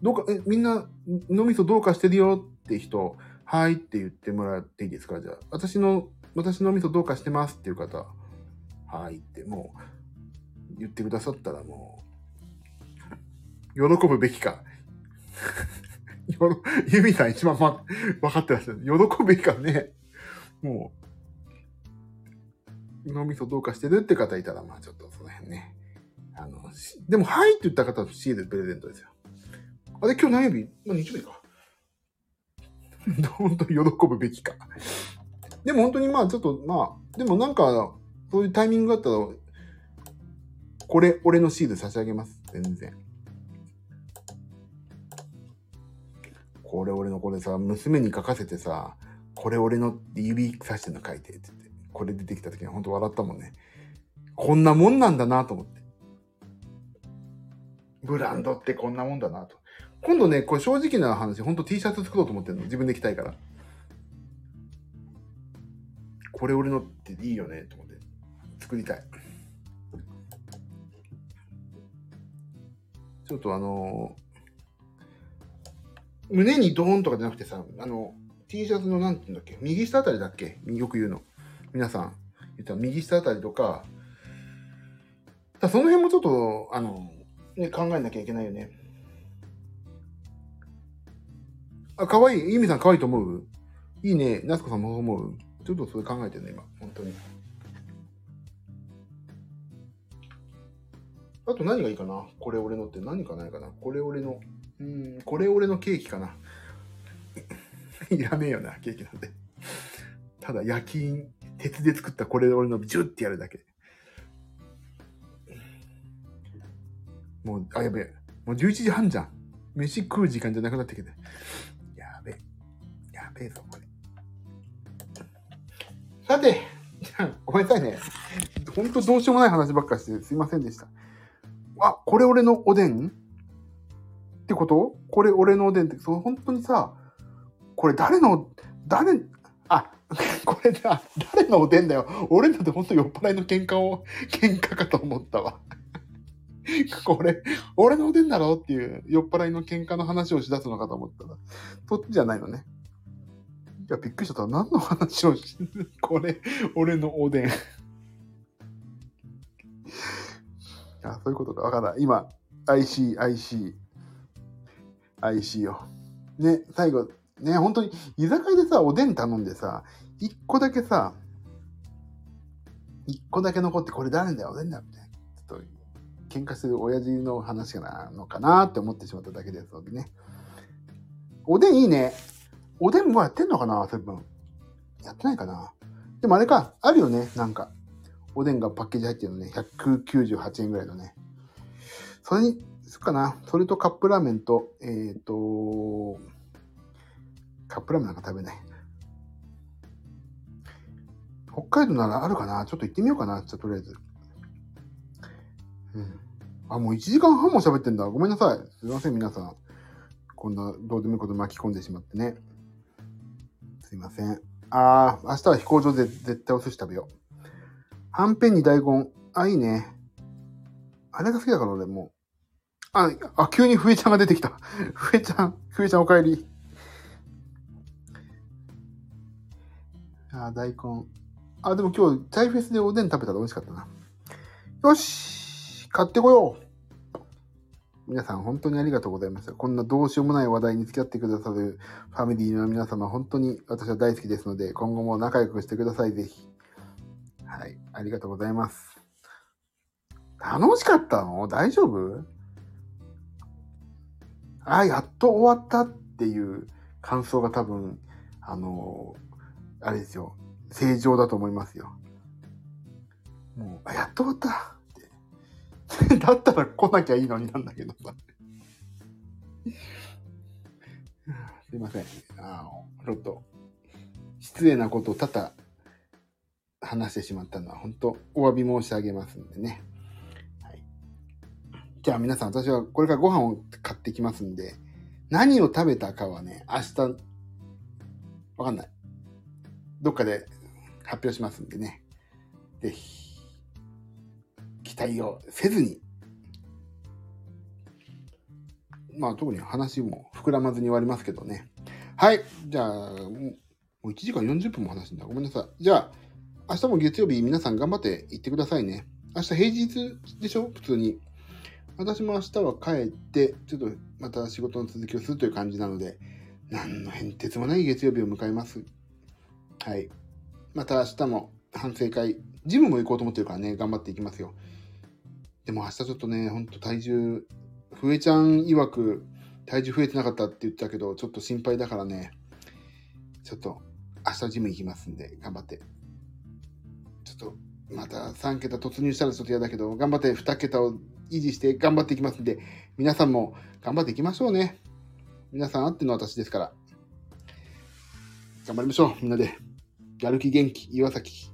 どうか、え、みんな脳みそどうかしてるよって人、はいって言ってもらっていいですか？じゃあ、私の、私の味噌どうかしてますっていう方、はいってもう言ってくださったらもう、喜ぶべきか。ユミさん一番ま、分かってらっしゃる。喜ぶべきかね。もう、脳みそどうかしてるって方いたら、まあちょっとその辺ね。あの、でも、はいって言った方はシールプレゼントですよ。あれ、今日何曜日？まあ、日曜日か。本当に喜ぶべきか。でも本当にまあちょっとまあ、でもなんか、そういうタイミングがあったら、これ、俺のシール差し上げます。全然。これ俺のこれさ、娘に書かせてさ、これ俺のって指さしての書いてってって、これ出てきた時に本当笑ったもんね。こんなもんなんだなと思って。ブランドってこんなもんだなと。今度ね、これ正直な話、ほんと T シャツ作ろうと思ってるの。自分で着たいから。これ俺のっていいよね、と思って。作りたい。ちょっとあのー、胸にドーンとかじゃなくてさ、あの、T シャツのなんて言うんだっけ？右下あたりだっけ？よく言うの。皆さん、言ったら右下あたりとか、だその辺もちょっと、あの、ね、考えなきゃいけないよね。あ、かわいい。ゆみさんかわいいと思う？いいね。なすこさんも思う？ちょっとそれ考えてるね、今。本当に。あと何がいいかな？これ俺のって何かないかな？これ俺の。うん、これ俺のケーキかな？いらねえよな、ケーキなんで。ただ焼き、鉄で作ったこれ俺のビジュッてやるだけ。もう、あ、やべえ。もう11時半じゃん。飯食う時間じゃなくなってきて。やべえ。やべえぞ、これ。さて、ごめんなさいね。ほんとどうしようもない話ばっかしてすいませんでした。あ、これ俺のおでん？ってこと？これ俺のおでんって、その本当にさ、これ誰の、誰、あ、これだ、誰のおでんだよ？俺なんてほんと酔っ払いの喧嘩を、喧嘩かと思ったわ。これ、俺のおでんだろ？っていう酔っ払いの喧嘩の話をしだすのかと思ったら、そっちじゃないのね。いや、びっくりしちゃった。何の話をし、これ、俺のおでん。いや、そういうことか。わかんない。今、IC、IC、IC よ。ね、最後、ね、本当に、居酒屋でさ、おでん頼んでさ、一個だけさ、一個だけ残って、これ誰だよ、おでんだよ、みたいな。ちょっと、喧嘩してる親父の話なのかなって思ってしまっただけですのでね。おでんいいね。おでんもやってんのかなセブン。やってないかなでもあれか、あるよね、なんか。おでんがパッケージ入ってるのね。198円ぐらいのね。それに、そっかな。それとカップラーメンと、えっ、ー、と、カップラーメンなんか食べない。北海道ならあるかなちょっと行ってみようかな。じゃとりあえず。うん。あ、もう1時間半も喋ってんだ。ごめんなさい。すいません、皆さん。こんなどうでもいいこと巻き込んでしまってね。すいません。あー、明日は飛行場で絶対お寿司食べよう。はんぺんに大根。あ、いいね。あれが好きだから俺もう。あ、あ、急にふえちゃんが出てきた。ふえちゃん、ふえちゃんお帰り。あ、大根。あ、でも今日、チャイフェスでおでん食べたら美味しかったな。よし買ってこよう皆さん本当にありがとうございました。こんなどうしようもない話題に付き合ってくださるファミリーの皆様、本当に私は大好きですので、今後も仲良くしてください、ぜひ。はい、ありがとうございます。楽しかったの？大丈夫？あ、やっと終わったっていう感想が多分、あの、あれですよ、正常だと思いますよ。もう、あ、やっと終わったって だったら来なきゃいいのになんだけどさ。すいません。あの、ちょっと、失礼なことを多々話してしまったのは、本当お詫び申し上げますんでね。はい。じゃあ皆さん、私はこれからご飯を買ってきますんで、何を食べたかはね、明日、わかんない。どっかで発表しますんでね。ぜひ。期待をせずに、まあ特に話も膨らまずに終わりますけどね。はい。じゃあ、もう1時間40分も話してんだ。ごめんなさい。じゃあ、明日も月曜日皆さん頑張って行ってくださいね。明日平日でしょ？普通に。私も明日は帰って、ちょっとまた仕事の続きをするという感じなので、何の変哲もない月曜日を迎えます。はい。また明日も反省会、ジムも行こうと思ってるからね、頑張っていきますよ。でも明日ちょっとね、ほんと体重、ふえちゃん曰く体重増えてなかったって言ったけど、ちょっと心配だからね、ちょっと明日ジム行きますんで、頑張って。ちょっとまた3桁突入したらちょっと嫌だけど、頑張って2桁を維持して頑張っていきますんで、皆さんも頑張っていきましょうね。皆さんあっての私ですから。頑張りましょう、みんなで。やる気元気、岩崎。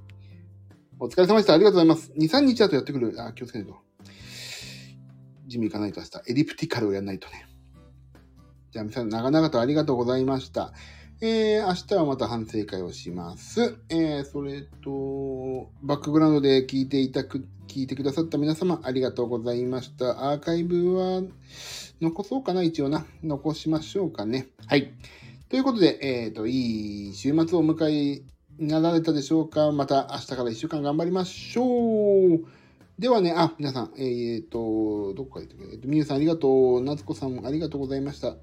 お疲れ様でした。ありがとうございます。2、3日後やってくる。あ、気をつけないと。ジム行かないと明日。エリプティカルをやらないとね。じゃあ皆さん、長々とありがとうございました。えー、明日はまた反省会をします。えー、それと、バックグラウンドで聞いていたく、聞いてくださった皆様ありがとうございました。アーカイブは残そうかな一応な。残しましょうかね。はい。ということで、えっ、ー、と、いい週末をお迎えになられたでしょうかまた明日から1週間頑張りましょうではね、あ、皆さん、えっ、ー、と、どこかで、えっ、ー、と、みゆさんありがとう。なつこさんありがとうございました。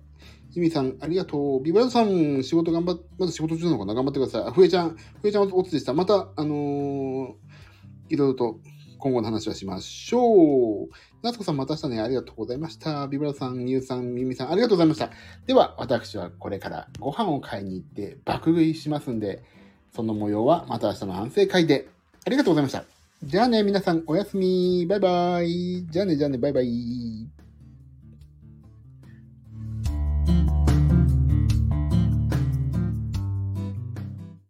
ゆみさん、ありがとう。ビブラードさん、仕事頑張っ、まだ仕事中なのかな？頑張ってください。あ、ふえちゃん、ふえちゃんおつでした。また、あのー、いろいろと今後の話はしましょう。夏子さんまた明日ね、ありがとうございました。ビブラさん、ニューさん、ミミさん、ありがとうございました。では、私はこれからご飯を買いに行って爆食いしますんで、その模様はまた明日の反省会で。ありがとうございました。じゃあね、皆さん、おやすみ。バイバイ。じゃあね、じゃあね、バイバイ。